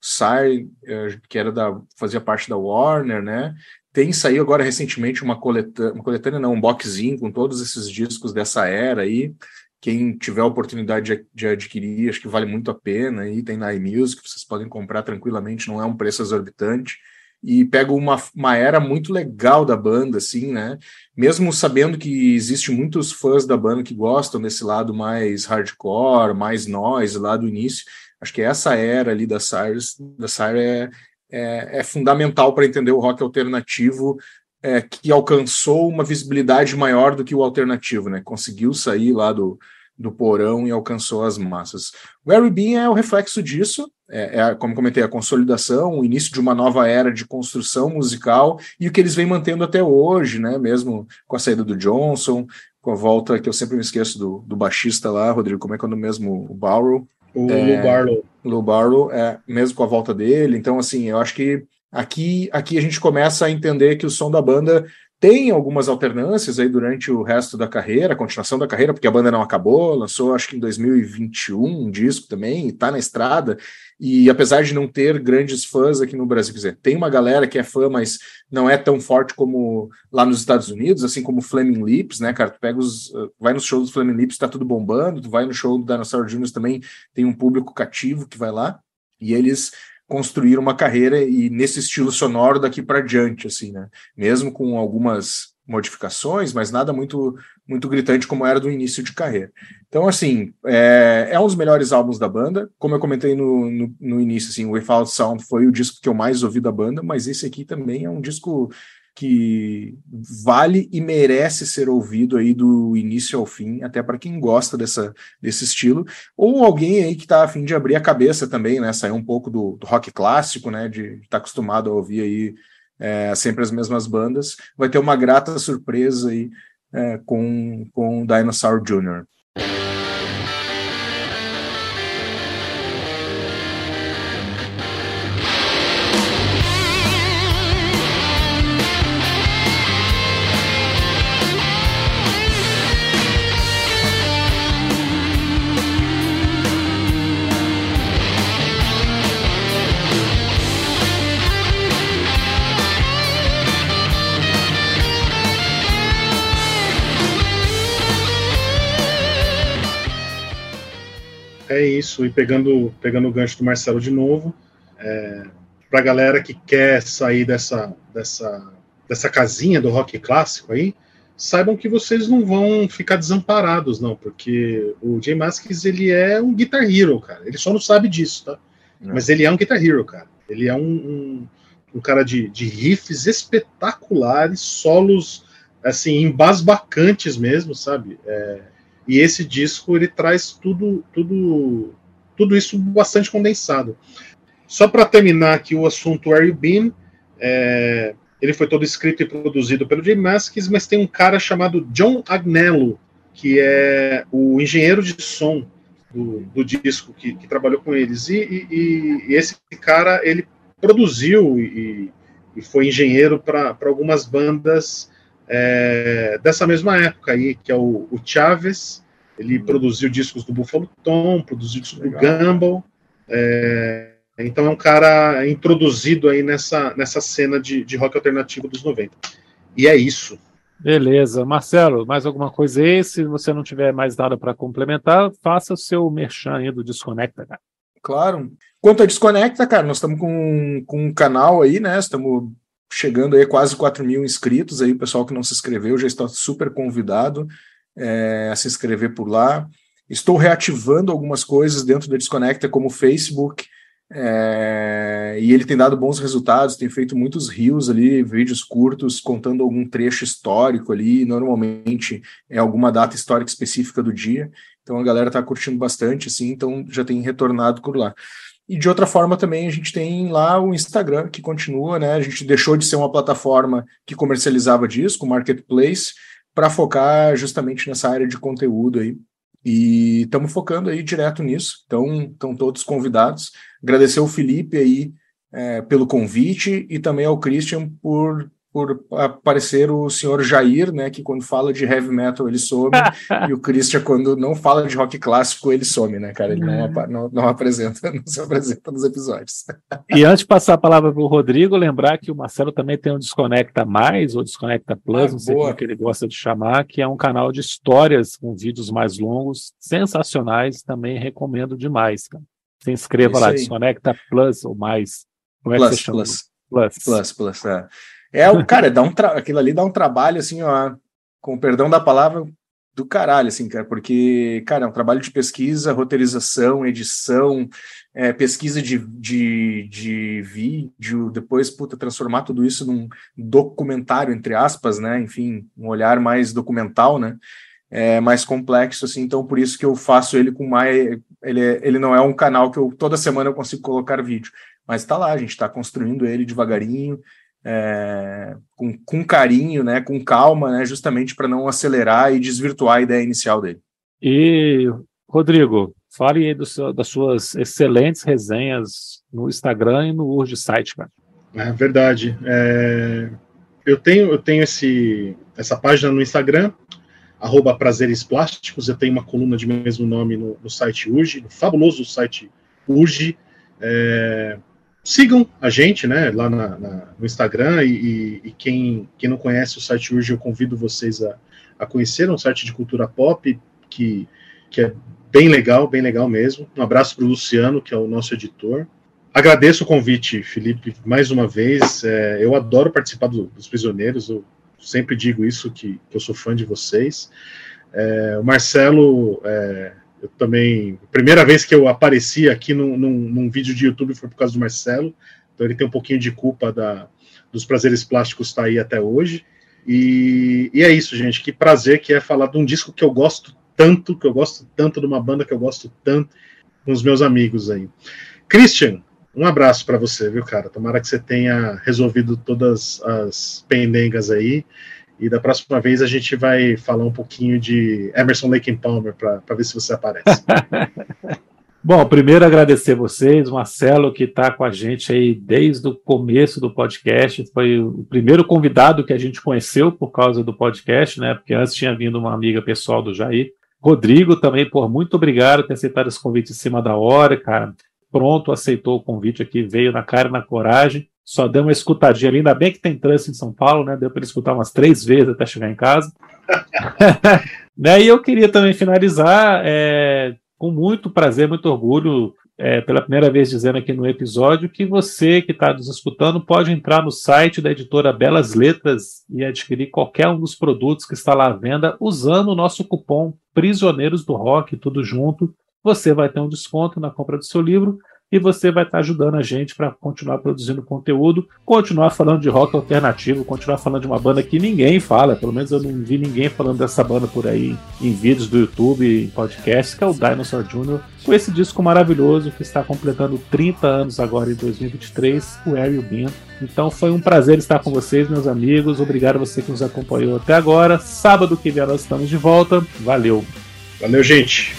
Sai, é, que era da fazia parte da Warner, né? Tem saído agora recentemente uma coletânea, uma coletânea não, um boxzinho com todos esses discos dessa era aí. Quem tiver a oportunidade de, de adquirir, acho que vale muito a pena. Aí tem na iMusic, vocês podem comprar tranquilamente, não é um preço exorbitante e pega uma, uma era muito legal da banda, assim, né? Mesmo sabendo que existe muitos fãs da banda que gostam desse lado mais hardcore, mais noise lá do início, acho que essa era ali da Cyrus, da Cyrus é, é, é fundamental para entender o rock alternativo é, que alcançou uma visibilidade maior do que o alternativo, né? Conseguiu sair lá do, do porão e alcançou as massas. O Harry Bean é o reflexo disso, é, é, como comentei, a consolidação, o início de uma nova era de construção musical e o que eles vêm mantendo até hoje, né? Mesmo com a saída do Johnson, com a volta que eu sempre me esqueço do, do baixista lá, Rodrigo, como é que é o mesmo? O Barrow. O é, Lou Barlow. Lou Barlow, é, mesmo com a volta dele. Então, assim, eu acho que aqui, aqui a gente começa a entender que o som da banda tem algumas alternâncias aí durante o resto da carreira, a continuação da carreira, porque a banda não acabou, lançou acho que em 2021 um disco também, está na estrada, e apesar de não ter grandes fãs aqui no Brasil, quer dizer, tem uma galera que é fã, mas não é tão forte como lá nos Estados Unidos, assim como Flaming Lips, né, cara? Tu pega os. Vai nos shows do Flaming Lips, tá tudo bombando, tu vai no show do Dinosaur Jr. também tem um público cativo que vai lá, e eles construir uma carreira e nesse estilo sonoro daqui para diante, assim, né? Mesmo com algumas modificações, mas nada muito muito gritante como era do início de carreira. Então, assim, é, é um dos melhores álbuns da banda. Como eu comentei no, no, no início, assim, o Without Sound foi o disco que eu mais ouvi da banda, mas esse aqui também é um disco que vale e merece ser ouvido aí do início ao fim, até para quem gosta dessa, desse estilo, ou alguém aí que está afim de abrir a cabeça também, né? Sair um pouco do, do rock clássico, né? De estar tá acostumado a ouvir aí é, sempre as mesmas bandas, vai ter uma grata surpresa aí é, com, com Dinosaur Jr. isso. E pegando, pegando o gancho do Marcelo de novo, é, para a galera que quer sair dessa, dessa, dessa casinha do rock clássico aí, saibam que vocês não vão ficar desamparados, não, porque o Jay Maskis, ele é um guitar hero, cara. Ele só não sabe disso, tá? Não. Mas ele é um guitar hero, cara. Ele é um, um, um cara de, de riffs espetaculares, solos, assim, embasbacantes mesmo, sabe? É, e esse disco ele traz tudo, tudo, tudo isso bastante condensado. Só para terminar aqui o assunto Where You Been, é, ele foi todo escrito e produzido pelo Jay Maskis, mas tem um cara chamado John Agnello, que é o engenheiro de som do, do disco que, que, trabalhou com eles. E, e, e, esse cara ele produziu e, e foi engenheiro para algumas bandas é, dessa mesma época aí, que é o, o Chaves, ele hum. produziu discos do Buffalo Tom, produziu discos Legal. do Gumball, é, então é um cara introduzido aí nessa, nessa cena de, de rock alternativo dos 90. E é isso. Beleza. Marcelo, mais alguma coisa aí? Se você não tiver mais nada para complementar, faça o seu merchan aí do Desconecta, cara. Claro. Quanto a Desconecta, cara, nós estamos com, com um canal aí, né? Estamos chegando aí quase 4 mil inscritos aí, o pessoal que não se inscreveu já está super convidado é, a se inscrever por lá. Estou reativando algumas coisas dentro da Desconecta, como o Facebook, é, e ele tem dado bons resultados, tem feito muitos rios ali, vídeos curtos, contando algum trecho histórico ali, normalmente é alguma data histórica específica do dia, então a galera está curtindo bastante, assim, então já tem retornado por lá. E de outra forma também a gente tem lá o Instagram, que continua, né? A gente deixou de ser uma plataforma que comercializava disco, marketplace, para focar justamente nessa área de conteúdo aí. E estamos focando aí direto nisso. Então, estão todos convidados. Agradecer o Felipe aí é, pelo convite e também ao Christian por por aparecer o senhor Jair, né, que quando fala de heavy metal ele some, e o Christian quando não fala de rock clássico ele some, né, cara, ele não, é. não, não apresenta, não se apresenta nos episódios. E antes de passar a palavra para o Rodrigo, lembrar que o Marcelo também tem um Desconecta Mais, ou Desconecta Plus, ah, não sei boa. como é que ele gosta de chamar, que é um canal de histórias com vídeos mais longos, sensacionais, também recomendo demais, cara. Se inscreva lá, Desconecta Plus ou mais. Como é plus, que você chama? Plus. Plus, plus, plus, é. É o cara, dá um aquilo ali dá um trabalho assim, ó, com perdão da palavra, do caralho, assim, cara, porque, cara, é um trabalho de pesquisa, roteirização, edição, é, pesquisa de, de, de vídeo, depois, puta, transformar tudo isso num documentário, entre aspas, né, enfim, um olhar mais documental, né, é mais complexo, assim, então por isso que eu faço ele com mais, ele, é, ele não é um canal que eu, toda semana eu consigo colocar vídeo, mas tá lá, a gente tá construindo ele devagarinho, é, com, com carinho, né, com calma, né, justamente para não acelerar e desvirtuar a ideia inicial dele. E, Rodrigo, fale aí do, das suas excelentes resenhas no Instagram e no Urge Site, cara. É verdade. É, eu tenho, eu tenho esse, essa página no Instagram, arroba Prazeres Plásticos, eu tenho uma coluna de mesmo nome no, no site Urge, no fabuloso site Urge. É, sigam a gente, né, lá na, na, no Instagram e, e, quem, quem não conhece o site Urge, eu convido vocês a, a conhecer, é um site de cultura pop que, que é bem legal, bem legal mesmo. Um abraço para o Luciano, que é o nosso editor. Agradeço o convite, Felipe, mais uma vez. É, eu adoro participar do, dos Prisioneiros, eu sempre digo isso, que, que eu sou fã de vocês. É, o Marcelo é, eu também. Primeira vez que eu apareci aqui num, num, num, vídeo de YouTube foi por causa do Marcelo. Então ele tem um pouquinho de culpa da, dos prazeres plásticos estar tá aí até hoje. E, e, é isso, gente. Que prazer que é falar de um disco que eu gosto tanto, que eu gosto tanto de uma banda que eu gosto tanto com os meus amigos aí. Christian, um abraço para você, viu, cara? Tomara que você tenha resolvido todas as pendengas aí. E da próxima vez a gente vai falar um pouquinho de Emerson Lake and Palmer para ver se você aparece. Bom, primeiro agradecer vocês, Marcelo, que está com a gente aí desde o começo do podcast. Foi o primeiro convidado que a gente conheceu por causa do podcast, né? Porque antes tinha vindo uma amiga pessoal do Jair. Rodrigo também, por muito obrigado por ter aceitado esse convite em cima da hora, cara. Pronto, aceitou o convite aqui, veio na cara e na coragem só deu uma escutadinha ali. Ainda bem que tem trânsito em São Paulo, né? Deu para ele escutar umas três vezes até chegar em casa. né? E eu queria também finalizar é, com muito prazer, muito orgulho, é, pela primeira vez dizendo aqui no episódio, que você que está nos escutando pode entrar no site da editora Belas Letras e adquirir qualquer um dos produtos que está lá à venda usando o nosso cupom Prisioneiros do Rock, tudo junto. Você vai ter um desconto na compra do seu livro e você vai estar ajudando a gente para continuar produzindo conteúdo, continuar falando de rock alternativo, continuar falando de uma banda que ninguém fala, pelo menos eu não vi ninguém falando dessa banda por aí em vídeos do YouTube, em podcasts, que é o Dinosaur Jr., com esse disco maravilhoso que está completando 30 anos agora em 2023, o Ariel Bean. Então foi um prazer estar com vocês, meus amigos. Obrigado a você que nos acompanhou até agora. Sábado que vem nós estamos de volta. Valeu. Valeu, gente.